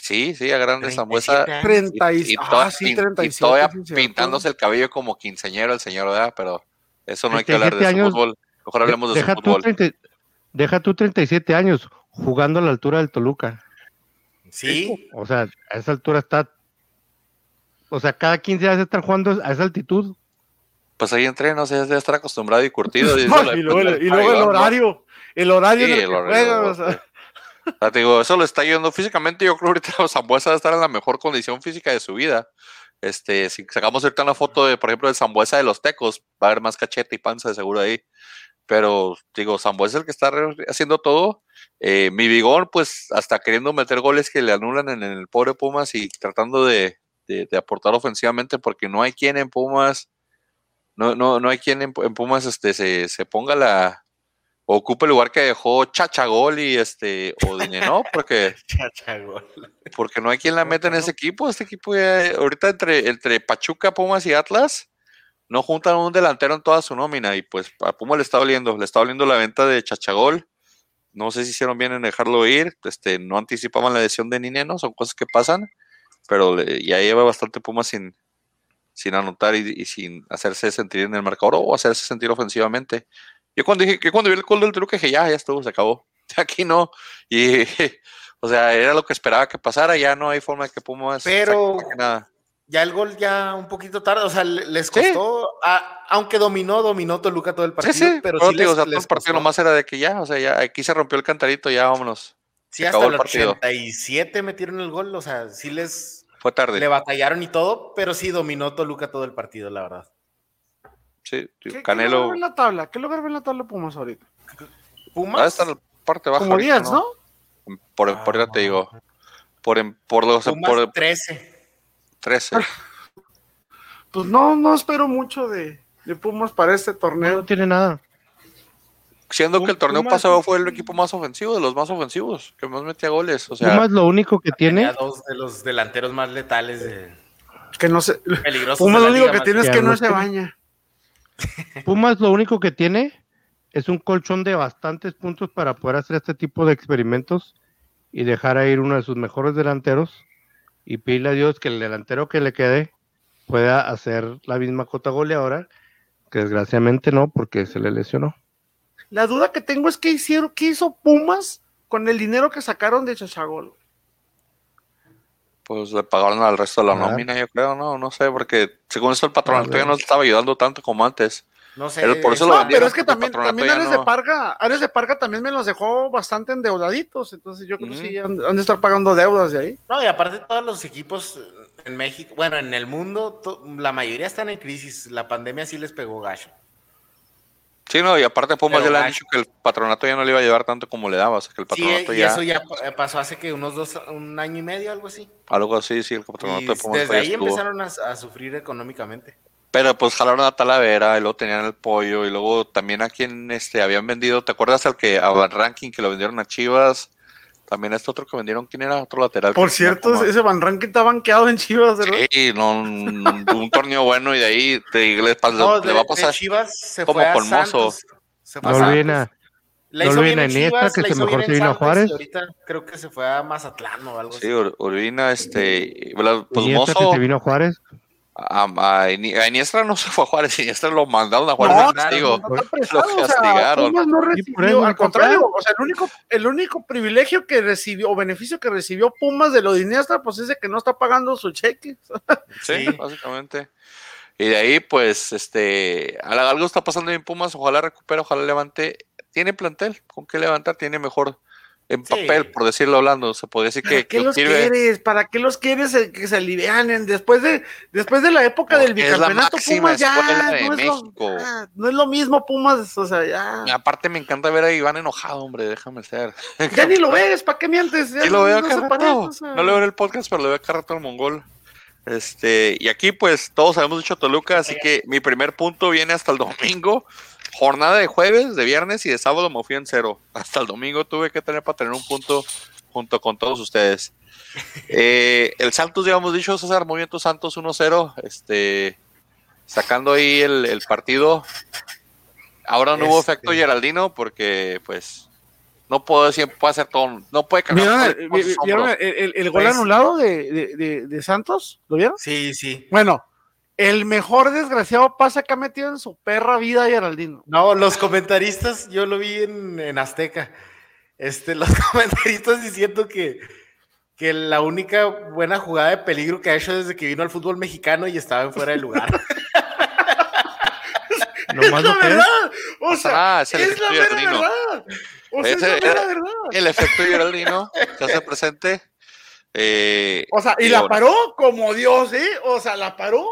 Sí, sí, a grande 37 Zambuesa. años. 30 y, Y, ah, sí, pin- y 37, todavía pintándose el cabello como quinceñero el señor, ¿verdad? Pero eso no hay que hablar de 37 su fútbol. Mejor hablemos de deja, su fútbol. 30 deja tú 37 años jugando a la altura del Toluca. Sí, O sea, a esa altura está. O sea, cada 15 días estar jugando a esa altitud. Pues ahí entreno, o sea, de estar acostumbrado y curtido. y [LAUGHS] No, luego, le- y luego el horario. El horario Sí, en el horario, juegan, o sea. O sea, te digo, eso lo está yendo físicamente. Yo creo que ahorita [LAUGHS] Zambuesa va a estar en la mejor condición física de su vida. Este, si sacamos ahorita una foto de, por ejemplo, de Zambuesa de los Tecos, va a haber más cachete y panza de seguro ahí. Pero digo, Zambuesa es el que está haciendo todo. Eh, mi Bigón, pues, hasta queriendo meter goles que le anulan en el pobre Pumas y tratando de, de- de aportar ofensivamente, porque no hay quien en Pumas, no, no, no hay quien en, en Pumas este, se, se ponga la, ocupe el lugar que dejó Chachagol y este Odine, ¿no? [LAUGHS] Porque, chachagol. porque no hay quien la meta en ese equipo. Este equipo ya, ahorita entre, entre Pachuca, Pumas y Atlas, no juntan un delantero en toda su nómina. Y pues a Pumas le está doliendo, le está doliendo la venta de Chachagol. No sé si hicieron bien en dejarlo ir, este, no anticipaban la lesión de Nineno, son cosas que pasan, pero le- ya lleva bastante Pumas sin, sin anotar y, y sin hacerse sentir en el marcador o hacerse sentir ofensivamente. Yo cuando dije que cuando vi el gol del truque dije, ya, ya estuvo, se acabó. [LAUGHS] Aquí no. Y, [LAUGHS] o sea, era lo que esperaba que pasara, ya no hay forma de que Pumas Pero- nada. Ya el gol ya un poquito tarde, o sea, le- les Sí. costó, a- aunque dominó, dominó Toluca todo el Sí, partido, sí, pero pero sí te digo, les, o sea, todo les el partido nomás era de que ya, o sea, ya aquí se rompió el cantarito, ya vámonos. Sí, se hasta el el partido. 87 metieron el gol, o sea, sí les Fue tarde. le batallaron y todo, pero sí dominó Toluca todo el partido, la verdad. Sí, ¿Qué, ¿Qué Canelo. lugar ve en la tabla? ¿Qué lugar ve en la tabla Pumas ahorita? Pumas. Ah, está en la parte baja. Como ahorita, 10, ¿no? Por, por, ya te digo. Por, en- por los Pumas por 13. 13. [LAUGHS] Pues no, no espero mucho de, de Pumas para este No, torneo. tiene nada. Siendo que el torneo Pumas- pasado fue el equipo más ofensivo, de los más ofensivos, que más metía goles. O sea, Pumas lo único que Tenía tiene, dos de los delanteros más letales de Que no peligrosos. Pumas lo único que más tiene es que no se baña. [LAUGHS] Pumas lo único que tiene es un colchón de bastantes puntos para poder hacer este tipo de experimentos y dejar a ir uno de sus mejores delanteros y pedirle a Dios que el delantero que le quede pueda hacer la misma cota goleadora, que desgraciadamente no, porque se le lesionó. La duda que tengo es qué hicieron, qué hizo Pumas con el dinero que sacaron de Chachagol. pues le pagaron al resto de la Ah. nómina, yo creo, no, no sé, porque según eso el patronato Ah, ya no le estaba ayudando tanto como antes. No sé. Pero por eso lo No, pero es que también, también Ares no- de Parga, Ares de Parga también me los dejó bastante endeudaditos, entonces yo creo que sí han, han de estar pagando deudas de ahí. No, y aparte todos los equipos en México, bueno, en el mundo, to- la mayoría están en crisis. La pandemia sí les pegó gacho. Sí, no, y aparte Pumas ya le han dicho que el patronato ya no le iba a llevar tanto como le daba, o sea que el Sí, patronato y ya, eso ya pa- pasó hace que unos dos, un año y medio, algo así. algo así, sí, el patronato Y de Pumas desde ahí estuvo. empezaron a, a sufrir económicamente. Pero pues jalaron a Talavera y luego tenían el pollo y luego también a quien este, habían vendido, ¿te acuerdas al que a Van Ranking que lo vendieron a Chivas? También este otro que vendieron, ¿quién era? Otro lateral. Por cierto, como- ese Van Rankin está banqueado en Chivas, ¿verdad? Sí, no, un, un torneo bueno y de ahí te, le, No, le va a de pasar. Chivas se como fue a con Mozo. Santos. Se fue No a Santos. olviden a, Le no hizo olviden bien a en Iniesta, Chivas, que se mejor se vino a Juárez. y ahorita creo que se fue a Mazatlán o algo Sí, así. Ur- Urbina, este, pues Iniesta que Mozo, se vino a Juárez. A, a Ini- a Iniestra no se fue a Juárez, Iniestra lo mandaron a Juárez No, no está prestado, Lo o sea, castigaron. No recibió, al contrario, o sea, el único, el único privilegio que recibió, o beneficio que recibió Pumas de lo de Iniesta, pues es de que no está pagando su cheque. [LAUGHS] Sí, Sí. básicamente. Y de ahí, pues, este, al- algo está pasando en Pumas, ojalá recupere, ojalá levante. Tiene plantel, con qué levantar, tiene mejor en Sí. papel, por decirlo hablando. Se puede decir ¿Para que, qué que los sirve. quieres? ¿Para qué los quieres eh, que se alivianen? Después de, después de la época del bicampeonato, Pumas ya de no es, lo, ya, no es lo mismo Pumas, o sea, ya, Aparte, me encanta ver a Iván enojado, hombre, déjame ser. [LAUGHS] ya ni lo ves, ¿para qué mientes? Ya Sí lo veo no acá se rato. parece, o sea. No lo veo en el podcast, pero lo veo acá rato al mongol. Este, y aquí, pues, todos habíamos dicho Toluca, así que mi primer punto viene hasta el domingo. Jornada de jueves, de viernes y de sábado me fui en cero. Hasta el domingo tuve que tener para tener un punto junto con todos ustedes. [LAUGHS] Eh, el Santos, ya hemos dicho, César, Movimiento Santos 1-0. Este, sacando ahí el, el partido. Ahora no hubo Este. efecto Geraldino porque, pues, No puede, siempre puede hacer todo. No puede ¿Vieron, cargar vieron hombros. el- el- el gol Pues- anulado de, de- de- de Santos? ¿Lo vieron? Sí, sí. Bueno, el mejor desgraciado pasa que ha metido en su perra vida Geraldino. No, los comentaristas, yo lo vi en, en Azteca. Este, los [LAUGHS] comentaristas diciendo que, que la única buena jugada de peligro que ha hecho desde que vino al fútbol mexicano y estaba en fuera de lugar. [LAUGHS] Lo la que es. verdad. O sea, Ah, es el es la efecto mera verdad. O sea, es la mera era- verdad. El efecto Geraldino se hace presente. Eh, O sea, y y la ahora- paró como Dios, ¿eh? O sea, la paró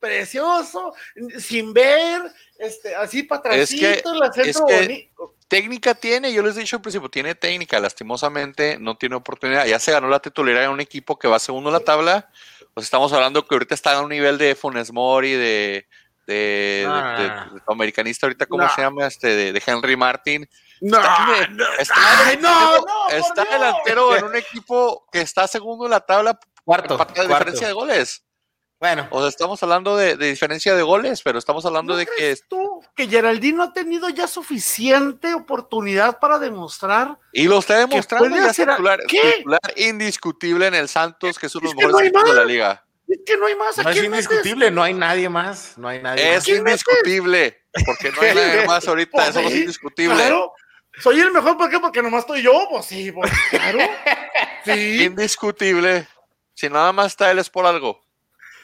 precioso, sin ver, este, así para Es que- la centro es que- bonito. técnica tiene, yo les he dicho al principio, tiene técnica, lastimosamente no tiene oportunidad. Ya se ganó la titularidad en un equipo que va segundo en la tabla. Pues estamos hablando que ahorita está a un nivel de Funes Mori, de, de, Ah. de- de- de americanista, ahorita, ¿cómo se llama? Este, de, de Henry Martin. No, Está, no, está ay, no, delantero- no, está delantero en un equipo que está segundo en la tabla Cuarto. por cuarto. diferencia de goles. Bueno, O sea, estamos hablando de, de diferencia de goles, pero estamos hablando ¿No de que crees tú que Geraldino ha tenido ya suficiente oportunidad para demostrar? Y lo está demostrando puede ya indiscutible en el Santos, que es uno de los que no mejores equipos de la liga. Es que no hay más. ¿A no es metes? indiscutible, no hay nadie más. No hay nadie Es más. quién metes? indiscutible, porque no hay nadie más ahorita, Pues eso no es sí, indiscutible. Claro. Soy el mejor, ¿por qué? Porque nomás estoy yo. Pues sí, pues, claro. [LAUGHS] Sí. Indiscutible. Si nada más está él es por algo.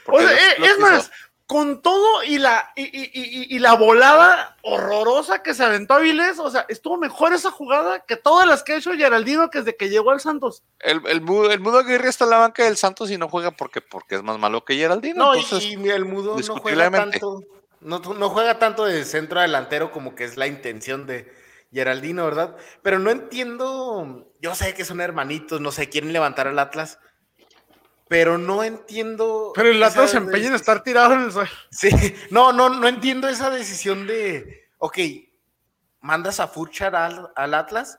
O sea, eh, es más, con todo y la, y, y- y- y la volada horrorosa que se aventó Avilés, o sea, estuvo mejor esa jugada que todas las que ha hecho Geraldino que desde que llegó al Santos. El, el, Mudo- el Mudo Aguirre está en la banca del Santos y no juega porque, porque es más malo que Geraldino. No, entonces, y, el mudo no juega tanto. No, no juega tanto de centro delantero como que es la intención de Geraldino, ¿verdad? Pero no entiendo. Yo sé que son hermanitos, no sé, quieren levantar al Atlas. Pero no entiendo. Pero el Atlas se empeña en estar tirado en el suelo. Sí, [LAUGHS] no, no, no entiendo esa decisión de. Ok, mandas a Furchar al, al Atlas,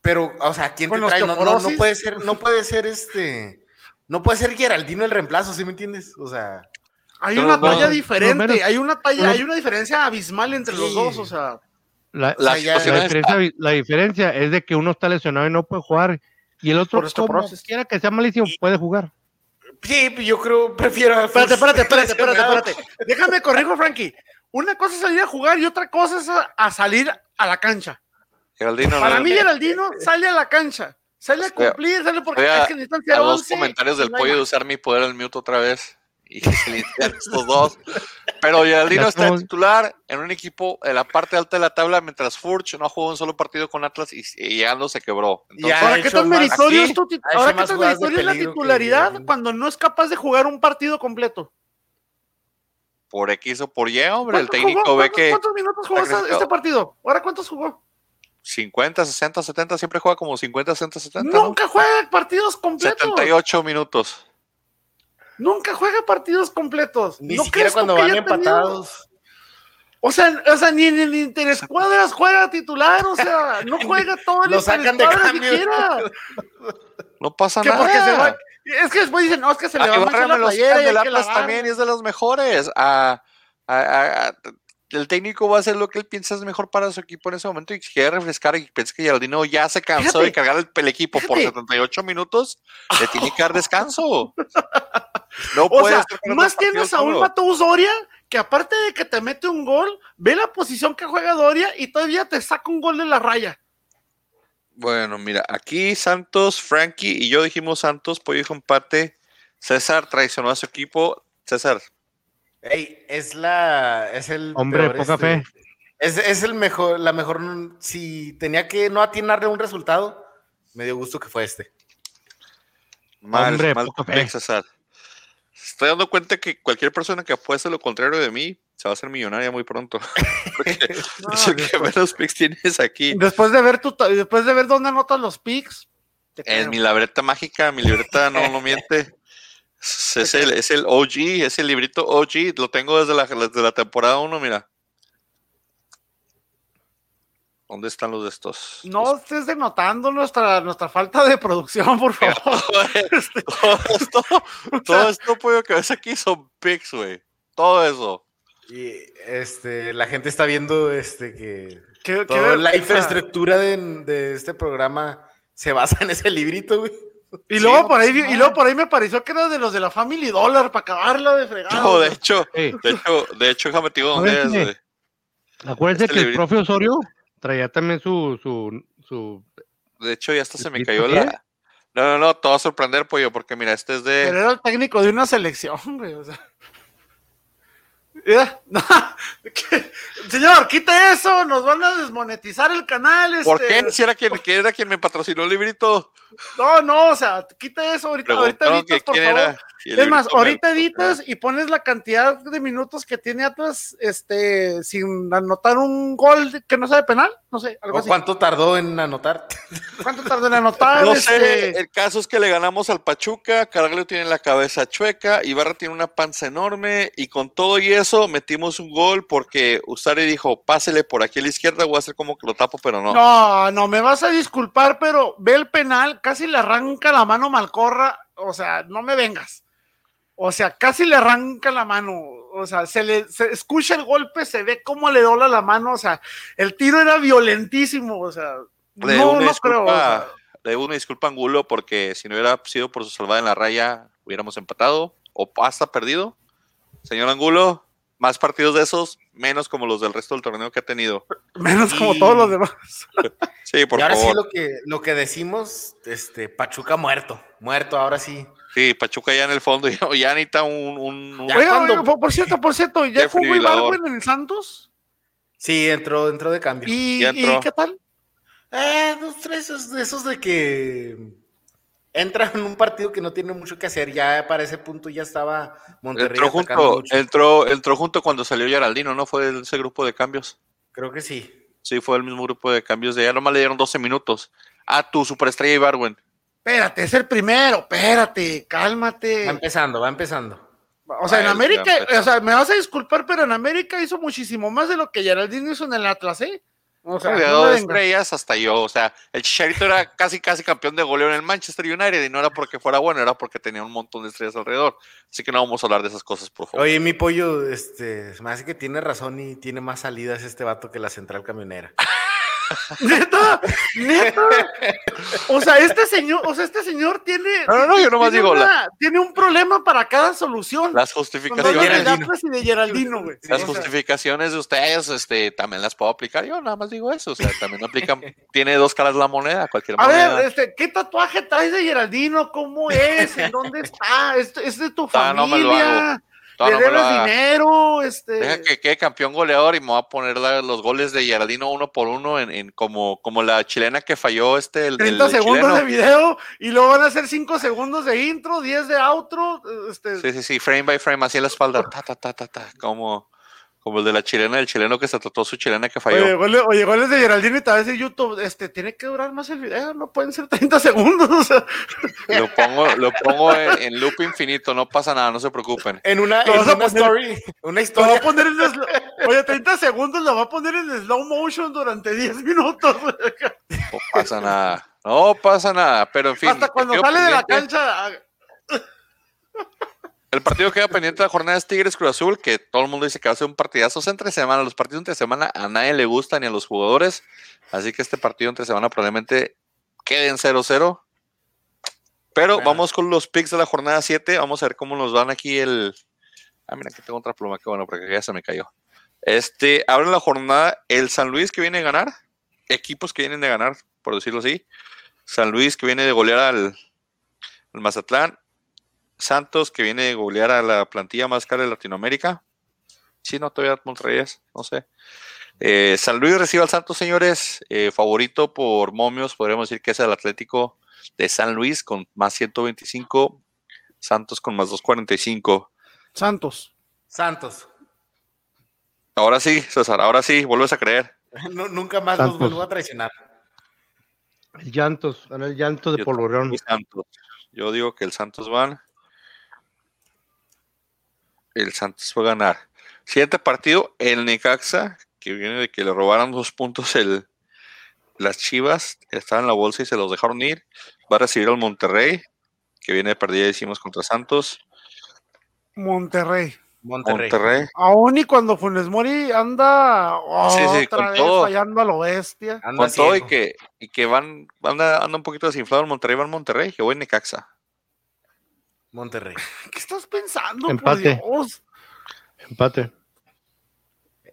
pero, o sea, ¿quién te trae? No, no, no puede ser, no puede ser este. No puede ser Geraldino el reemplazo, ¿sí me entiendes? O sea. Hay una no, talla diferente, hay una talla, no- hay una diferencia abismal entre los dos, o sea. La, La o sea, diferencia, la diferencia es de que uno está lesionado y no puede jugar. Y el otro, como quiera que sea malísimo, puede jugar. Sí, yo creo, prefiero. Espérate, espérate, espérate, espérate, espérate. Déjame corrijo, Frankie. Una cosa es salir a jugar y otra cosa es a, a salir a la cancha. Geraldino Para no- mí, Geraldino sale a la cancha. Sale a cumplir, sale porque a- es que necesitan ser a dos 11 comentarios y del no pollo de usar mi poder al mute otra vez y se estos dos. [LAUGHS] Pero Geraldino está titular en un equipo en la parte alta de la tabla, mientras Furch no ha jugado un solo partido con Atlas y, y llegando se quebró. Entonces, Ya, Ahora, ¿qué tan meritorio es tu tit- ha hecho ahora, ¿qué más tan jugadas de meritorio es la que titularidad cuando no es capaz de jugar un partido completo? por X o por Y, hombre, el ¿Cuántos técnico jugó? ve ¿Cuántos- que ¿Cuántos minutos jugó este partido? ¿Ahora cuántos jugó? 50, 60, 70, siempre juega como 50, 60, 70. ¿no? Nunca juega partidos completos. 78 minutos. Nunca juega partidos completos. Ni ¿No siquiera cuando que van empatados. O sea, o sea, ni en el interescuadras juega titular, o sea, no [LAUGHS] juega todo el Lo sacan de interescuadras cambio. siquiera. No pasa Que nada. porque se va, es que después dicen, no, es que se le va a la playera y que Atlas también y es de los mejores. A, a- a- a- el técnico va a hacer lo que él piensa es mejor para su equipo en ese momento y si quiere refrescar y piensa que Geraldino ya se cansó Fíjate, de cargar el, el equipo por fíjate. 78 minutos, le tiene que dar descanso. [LAUGHS] No O puede sea, estar con más partido tienes a un. Mateo Doria que aparte de que te mete un gol, ve la posición que juega Doria y todavía te saca un gol de la raya. Bueno, mira, aquí Santos, Frankie y yo dijimos Santos, Pollo dijo empate. César traicionó a su equipo. César, Ey, es la. Es el. Hombre, peor, poca este, fe. Es, es el mejor, la mejor. Si tenía que no atinarle un resultado, me dio gusto que fue este. mal, Hombre, mal poca fe. Estoy dando cuenta que cualquier persona que apueste lo contrario de mí se va a hacer millonaria muy pronto. [LAUGHS] Porque [LAUGHS] No, es el que después, menos picks tienes aquí. después de ver tu, después de ver dónde anotas los picks, En mi libreta mágica, mi libreta no, no miente. Es es el, es el OG, es el librito OG. Lo tengo desde la, desde la temporada 1, mira. ¿Dónde están los de estos? no estés denotando nuestra, nuestra falta de producción, por favor. [LAUGHS] [LAUGHS] Este, todo esto, [LAUGHS] todo esto pollo que ves aquí son pics, güey. Todo eso. Y este, la gente está viendo este que ¿Qué- qué toda la infraestructura de, de este programa se basa en ese librito, güey. Y luego, Sí, por ahí, y luego por ahí me pareció que era de los de la Family Dollar para acabarla de fregar. No, de hecho, Sí. de hecho, de hecho, déjame te digo dónde es, güey. Acuérdense Este que el profe Osorio traía también su, su, su De hecho, ya hasta se me ¿Listo cayó la. No, no, no, te va a sorprender, pollo, porque mira, este es de. Pero era el técnico de una selección, güey. O sea. [LAUGHS] Señor, quite eso, nos van a desmonetizar el canal. ¿Por este. qué? Si era quien, quién era quien me patrocinó el librito. No, no, o sea, quite eso ahorita, ahorita editas, por favor. Es más, ahorita editas y pones la cantidad de minutos que tiene Atlas, este, sin anotar un gol de- que no sea de penal, no sé, algo ¿O así. ¿Cuánto tardó en anotar? ¿Cuánto tardó en anotar? No este? sé, el caso es que le ganamos al Pachuca, Caraglio tiene la cabeza chueca, Ibarra tiene una panza enorme y con todo y eso metimos un gol porque Ustari dijo, pásele por aquí a la izquierda, voy a hacer como que lo tapo, pero no. No, no, me vas a disculpar, pero ve el penal, casi le arranca la mano Malcorra, o sea, no me vengas. O sea, casi le arranca la mano, o sea, se le se escucha el golpe, se ve cómo le dobla la mano, o sea, el tiro era violentísimo, o sea, Le no, no creo. o sea. le debo una disculpa Angulo porque si no hubiera sido por su salvada en la raya, hubiéramos empatado o hasta perdido. Señor Angulo, más partidos de esos, menos como los del resto del torneo que ha tenido. [LAUGHS] menos como Y- todos los demás. [LAUGHS] Sí, por y ahora favor. sí lo que, lo que decimos, este, Pachuca muerto, muerto, ahora sí. Sí, Pachuca ya en el fondo, [LAUGHS] ya, ya necesita un... un- un- Ya Oiga, cuando- oiga, por, por cierto, por cierto, ya jugó fribilador. Ibargüen en el Santos. Sí, entró, entró de cambio. ¿Y, Ya entró. ¿y qué tal? Eh, dos, tres, esos de que entra en un partido que no tiene mucho que hacer. Ya para ese punto ya estaba Monterrey entró, junto, mucho. entró, entró junto cuando salió Geraldino, ¿no? Fue ese grupo de cambios. Creo que sí. Sí, fue el mismo grupo de cambios de ella. Nomás le dieron 12 minutos. A tu superestrella Ibarwen. Espérate, es el primero, espérate, cálmate. Va empezando, va empezando. O sea, en Ay, América, ya empezó. o sea, me vas a disculpar, pero en América hizo muchísimo más de lo que Geraldino hizo en el Atlas, ¿eh? O sea, de no estrellas hasta yo. O sea, el Chicharito era casi, casi campeón de goleo en el Manchester United y no era porque fuera bueno, era porque tenía un montón de estrellas alrededor. Así que no vamos a hablar de esas cosas, por favor. Oye, mi pollo, este, se me hace que tiene razón y tiene más salidas este vato que la central camionera. [LAUGHS] Neta, neta. O sea, este señor, o sea, este señor tiene. No, no, no, yo nomás tiene digo, una- tiene un problema para cada solución. Las justificaciones, de Geraldino. Atlas y de Geraldino, güey. las justificaciones de ustedes, este, también las puedo aplicar. Yo nada más digo eso. O sea, también aplican, [LAUGHS] tiene dos caras la moneda, cualquier A moneda. ver, este, ¿qué tatuaje traes de Geraldino? ¿Cómo es? ¿En dónde está? ¿Es, es de tu Ah, no me lo familia? hago. No, ¿Le no debes dinero? Este... Deja que quede campeón goleador y me voy a poner la- los goles de Geraldino uno por uno en, en como, como la chilena que falló este el, el 30 segundos chileno. de video y luego van a hacer 5 segundos de intro, 10 de outro. Este, Sí, sí, sí, frame by frame, así en la espalda, ta, ta, ta, ta, ta, como, como el de la chilena, el chileno que se trató su chilena que falló. Oye, goles, oye, goles de Geraldino y va a decir YouTube, este, tiene que durar más el video, no pueden ser 30 [LAUGHS] segundos. O sea, Lo pongo, lo pongo en, en loop infinito, no pasa nada, no se preocupen. En una, en una poner- story, una lo va a historia. poner en [LAUGHS] slow, oye, 30 segundos lo va a poner en slow motion durante 10 minutos. No pasa nada, no pasa nada, pero en fin. Hasta cuando sale de la cancha. El partido que queda pendiente de la jornada es Tigres Cruz Azul, que todo el mundo dice que va a ser un partidazo entre semana. Los partidos entre semana a nadie le gustan ni a los jugadores, así que este partido entre semana probablemente quede en 0-0. Pero Bueno. vamos con los picks de la jornada 7. Vamos a ver cómo nos van aquí el. Ah, mira, aquí tengo otra pluma, qué bueno, porque ya se me cayó. Este, abre la jornada el San Luis que viene a ganar, equipos que vienen de ganar, por decirlo así. San Luis que viene de golear al, al Mazatlán, Santos que viene de golear a la plantilla más cara de Latinoamérica. Sí, no, todavía Monterrey es, no sé. Eh, San Luis recibe al Santos, señores. Eh, favorito por momios, podríamos decir que es el Atlético de San Luis con más 125. Santos con más 245. Santos. Santos. Ahora sí, César, ahora sí, vuelves a creer. [LAUGHS] Nu- nunca más Santos. los vuelvo a traicionar. El llantos, el llanto de Yo Polvorón. Santos. Yo digo que el Santos van. El Santos va a ganar. Siguiente partido, el Necaxa, que viene de que le robaron dos puntos el, las Chivas, estaban en la bolsa y se los dejaron ir. Va a recibir al Monterrey, que viene de perdida, decimos, contra Santos. Monterrey. Monterrey. Monterrey. Aún y cuando Funes Mori anda Sí, sí, otra con vez todo. fallando a lo bestia. Anda Con todo y que, y que van, anda, anda un poquito desinflado en Monterrey, va en Monterrey, que voy en Necaxa. Monterrey. [LAUGHS] ¿Qué estás pensando? Empate. Por Dios? Empate.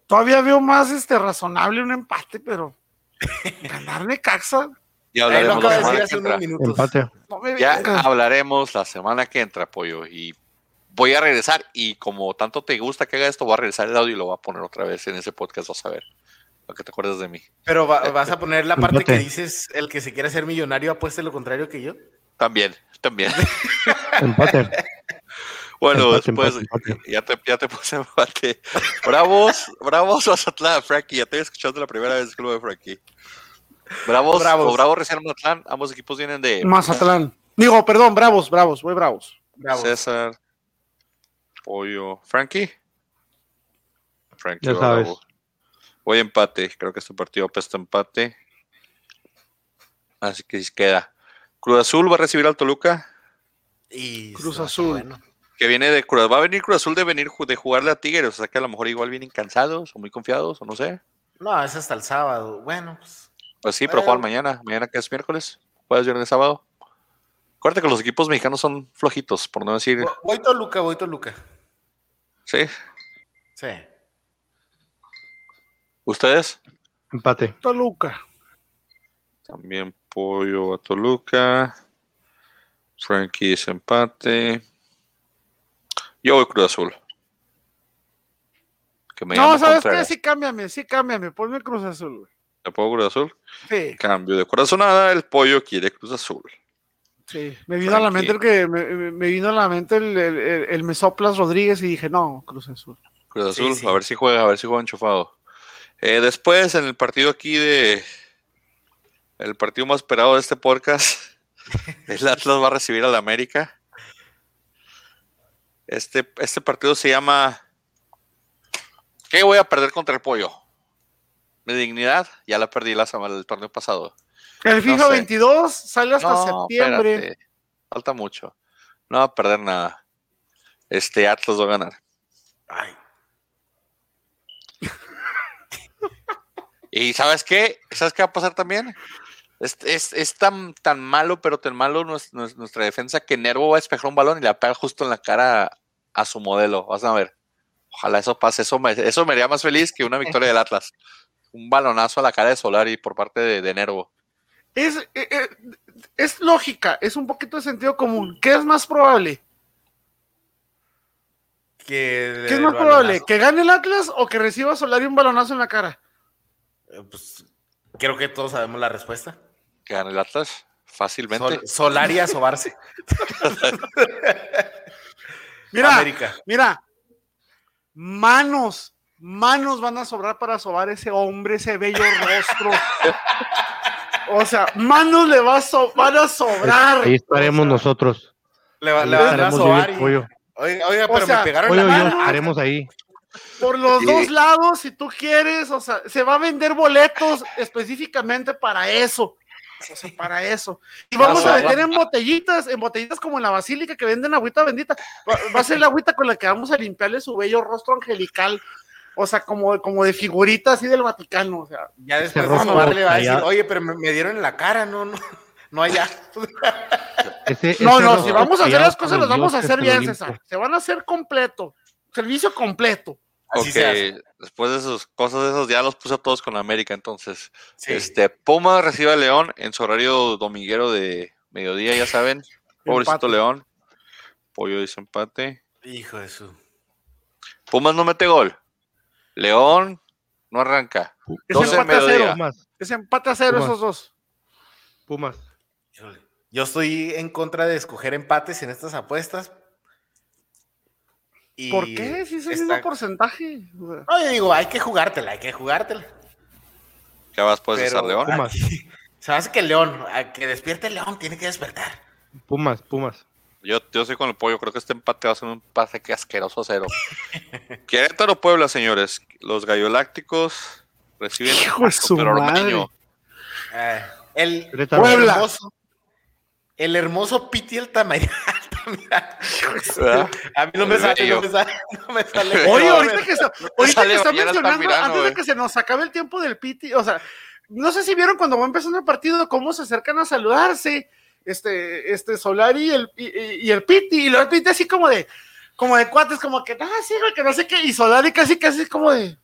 Todavía veo más este razonable un empate, pero [LAUGHS] ganar Necaxa, Ya hablaremos acabo la de decir semana que hace unos entra. minutos. Empate. no me Ya hablaremos la semana que entra, pollo. Y voy a regresar. Y como tanto te gusta que haga esto, voy a regresar el audio y lo voy a poner otra vez en ese podcast. Vas a ver. Para que te acuerdes de mí. Pero va- vas a poner la parte Empate. que dices, el que se quiere hacer millonario apueste lo contrario que yo. También, también. [LAUGHS] Empate. Bueno, Empate, después empate, empate. ya te, ya te puse [LAUGHS] empate. Bravos, Bravos Mazatlán, Frankie. Ya estoy escuchando la primera vez que lo de Frankie. Bravos, Bravos. o Bravos recién Mazatlán. Ambos equipos vienen de Mazatlán. Digo, perdón, bravos, bravos, voy bravos. Bravo. César, Pollo, Frankie. Frankie, Ya sabes. Bravo. Voy empate. Creo que este partido apesta empate. Así que sí queda. Cruz Azul va a recibir al Toluca. Y Cruz está Azul. bueno. Que viene de Cruz. Va a venir Cruz Azul de venir de jugarle a Tigres. O sea que a lo mejor igual vienen cansados o muy confiados o no sé. No, es hasta el sábado. Bueno, pues. Pues sí, pero juegan mañana. Mañana que es miércoles. Jueves, viernes, sábado. Acuérdate que los equipos mexicanos son flojitos, por no decir. vo- Voy Toluca, voy Toluca. Sí. Sí. ¿Ustedes? Empate. Toluca. También Pollo a Toluca. Frankie es empate. Yo voy Cruz Azul. Que me No, ¿sabes qué? Sí, cámbiame, sí, cámbiame. Ponme Cruz Azul, güey. ¿Le pongo Cruz Azul? Sí, Cambio de corazonada, el pollo quiere Cruz Azul. sí. Me vino a la mente el que me, vino a la mente el, el, el- el Mesoplas Rodríguez y dije, no, Cruz Azul. Cruz Sí, Azul, sí. a ver si juega, a ver si juega enchufado. Eh, después, en el partido aquí de. El partido más esperado de este podcast, [LAUGHS] el Atlas va a recibir al América. Este, este partido se llama. ¿Qué voy a perder contra el pollo? Mi dignidad, ya la perdí la semana del torneo pasado. El FIFA sé. 22 sale hasta No, septiembre. espérate, Falta mucho. No va a perder nada. Este Atlas va a ganar. Ay, [LAUGHS] Y ¿sabes qué? ¿Sabes qué va a pasar también? Es, es- es tan, tan malo, pero tan malo nues- nues- nuestra defensa que Nervo va a despejar un balón y le va a pegar justo en la cara a, a su modelo. Vas a ver. Ojalá eso pase. Eso me, eso me haría más feliz que una victoria del Atlas. Un balonazo a la cara de Solari por parte de, de Nervo. Es, eh, eh, es lógica, es un poquito de sentido común. ¿Qué es más probable? que ¿Qué es más probable? balonazo. ¿Que gane el Atlas o que reciba Solari un balonazo en la cara? Eh, Pues, creo que todos sabemos la respuesta. Que gane el Atlas fácilmente. Sol- Solari a sobarse. [LAUGHS] Mira, América. mira, manos, manos van a sobrar para sobar ese hombre, ese bello rostro. O sea, manos le va a so- van a sobrar. Ahí estaremos O sea, nosotros. Le, va- le van a sobar. y- pollo. Oiga, oiga, O pero sea, me pegaron Pollo la yo mano. estaremos ahí. Por los Sí. dos lados, si tú quieres, o sea, se va a vender boletos específicamente para eso. O sea, para eso. Y vamos a vender en botellitas, en botellitas como en la basílica que venden agüita bendita. Va, va a ser la agüita con la que vamos a limpiarle su bello rostro angelical. O sea, como, como de figurita así del Vaticano. O sea, Ya después Ese de rostro sobar le va a decir, oye, pero me, me dieron en la cara, no, no, no allá. [LAUGHS] Ese- no, ese no, si vamos a hacer las cosas, las vamos a hacer bien. César. Se van a hacer completo. Servicio completo. Así después de esas cosas de esos ya los puse a todos con América entonces. Sí. Este, Puma recibe a León en su horario dominguero de mediodía, ya saben. Pobrecito Empate. León. Pollo dice empate. Hijo de su. Pumas no mete gol. León no arranca. Es 12 de empate a cero. Pumas, Es empate a cero Pumas. esos dos. Pumas. Yo estoy en contra de escoger empates en estas apuestas. Y ¿Por qué? Si es el está- mismo porcentaje. No, yo digo, hay que jugártela, hay que jugártela. ¿Qué vas puedes Pero hacer, León? Pumas. [LAUGHS] se hace que el León, a que despierte el León, tiene que despertar. Pumas, Pumas. Yo, yo soy con el pollo. Creo que este empate va a ser un empate que asqueroso a cero. [LAUGHS] Querétaro Puebla, señores. Los gallolácticos reciben Hijo su madre. Eh, el Puebla. hermoso, el hermoso Piti el Tamayo. A mí no me El sale, no me sale, [LAUGHS] no me sale. [LAUGHS] Oye, ahorita que, se- ahorita sale que está mencionando, antes de que se nos acabe el tiempo del piti, o sea, no sé si vieron cuando va empezando el partido cómo se acercan a saludarse, este, este Solari y el, y, y- y el piti, y luego el piti así como de, como de cuates, como que, ah, sí, güey, que no sé qué, y Solari casi, casi como de,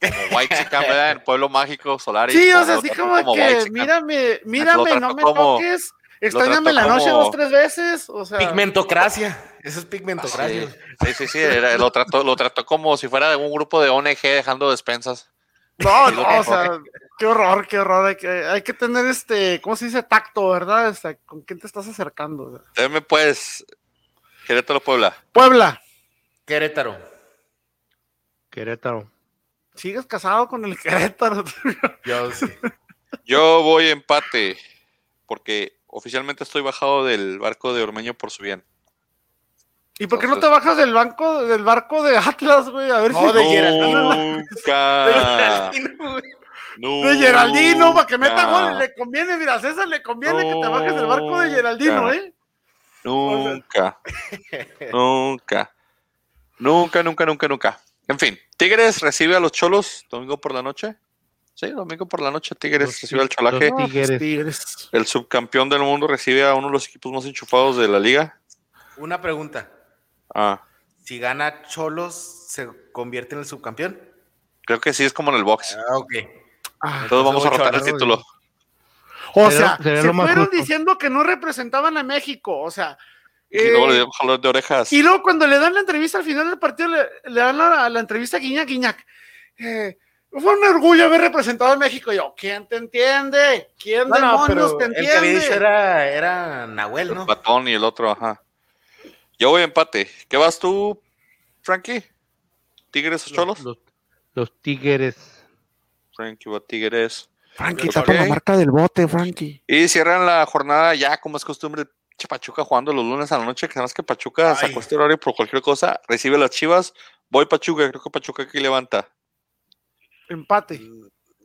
Como White Chicken, ¿verdad? En Pueblo Mágico, Solar. sí, o sea, así como, que, mírame, mírame, no me como- toques, extrañame la noche dos, tres veces, o sea, Pigmentocracia. Eso es pigmentocracia. Sí, sí, sí, era- lo, trató, lo trató como si fuera de un grupo de ONG dejando despensas. No, [LAUGHS] no, o sea, qué horror, qué horror. Hay que, hay que tener este, ¿cómo se dice? Tacto, ¿verdad? O sea, ¿Con quién te estás acercando? O sea, Deme pues, Querétaro Puebla. Puebla, Querétaro. Querétaro. sigues casado con el Querétaro. Yo sí. Yo voy empate, porque oficialmente estoy bajado del barco de Ormeño por su bien. ¿Y por qué no te bajas del banco, del barco de Atlas, güey? A ver No, si. de Geraldino. Nunca. [LAUGHS] De Geraldino, para que meta gol, le conviene, mira, a César le conviene que te bajes del barco de Geraldino. ¿eh? Nunca. Nunca. Nunca, nunca, nunca, nunca. En fin, Tigres recibe a los Cholos domingo por la noche. Sí, domingo por la noche Tigres Los recibe al Cholaje. Tigres. Tigres. El subcampeón del mundo recibe a uno de los equipos más enchufados de la liga. Una pregunta. Ah, Si gana Cholos, ¿se convierte en el subcampeón? creo que sí es como en el box. Ah, ok. Ah, Todos vamos a rotar el título. o sea, se fueron justo. diciendo que no representaban a México, o sea. Y luego eh, le dio un jalón de orejas. Y luego cuando le dan la entrevista al final del partido, le, le dan la, la entrevista a Guiñac, Guiñac. eh, fue un orgullo haber representado a México. Y yo, ¿quién te entiende? ¿Quién No, demonios te el que había entiende? dicho era, era Nahuel, El ¿no? patón y el otro, ajá. Yo voy empate. ¿Qué vas tú, Frankie? ¿Tigres o Cholos? Los, los Tigres. Frankie va Tigres. Frankie, tapa tapa la la marca del bote, Frankie. Y cierran la jornada ya, como es costumbre, Pachuca jugando los lunes a la noche, que además que Pachuca Ay. sacó este horario por cualquier cosa, recibe las chivas, voy Pachuca, creo que Pachuca aquí levanta. Empate.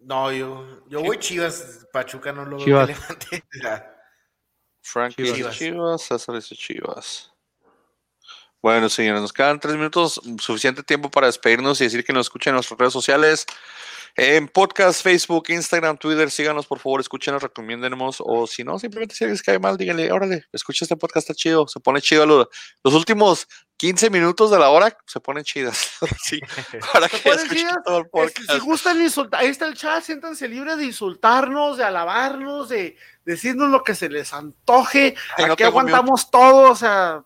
No, yo, yo voy Chivas. Pachuca no lo veo Chivas. que levante. [LAUGHS] Ya. Frankie dice Chivas. chivas, César dice chivas. Bueno, señores, nos quedan tres minutos, suficiente tiempo para despedirnos y decir que nos escuchen en nuestras redes sociales. En podcast, Facebook, Instagram, Twitter, síganos por favor, escúchenos, recomiéndenos, o si no, simplemente si les cae mal, díganle, órale, escucha este podcast, está chido, se pone chido. Lo- los últimos 15 minutos de la hora se ponen chidas. [LAUGHS] sí, [LAUGHS] para que chidas? todo el podcast. si gustan insultar, ahí está el chat, siéntanse libres de insultarnos, de alabarnos, de decirnos lo que se les antoje. Ay, Aquí aguantamos todo, o sea,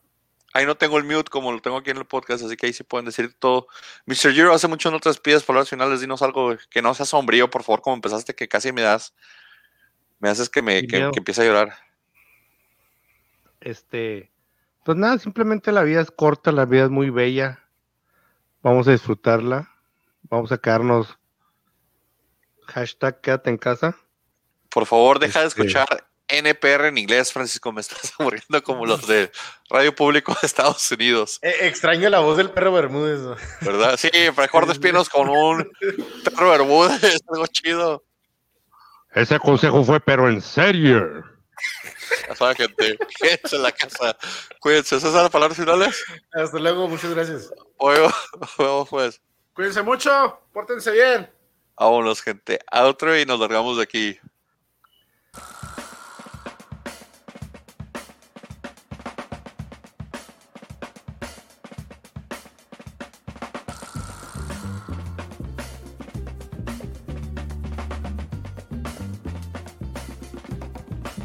Ahí no tengo el mute como lo tengo aquí en el podcast, así que ahí sí pueden decir todo. Mr. Giro, hace mucho no te despides, palabras finales, dinos algo que no sea sombrío, por favor, como empezaste, que casi me das, me haces que me que empiece a llorar. Este, pues nada, simplemente la vida es corta, la vida es muy bella. Vamos a disfrutarla. Vamos a quedarnos. Hashtag quédate en casa. Por favor, deja de Este- escuchar NPR en inglés, Francisco, me estás [LAUGHS] aburriendo como los de Radio Público de Estados Unidos, Eh, extraño la voz del perro Bermúdez. ¿no? ¿verdad? Sí, mejor despinos con un perro Bermúdez, [LAUGHS] algo chido. Ese consejo fue, pero en serio. Ya saben, gente, quédense en la casa, cuídense, ¿esas son las palabras finales? Hasta luego, muchas gracias. Oigo, [LAUGHS] oigo, pues. cuídense mucho, pórtense bien. Vámonos, gente. A otro y nos largamos de aquí.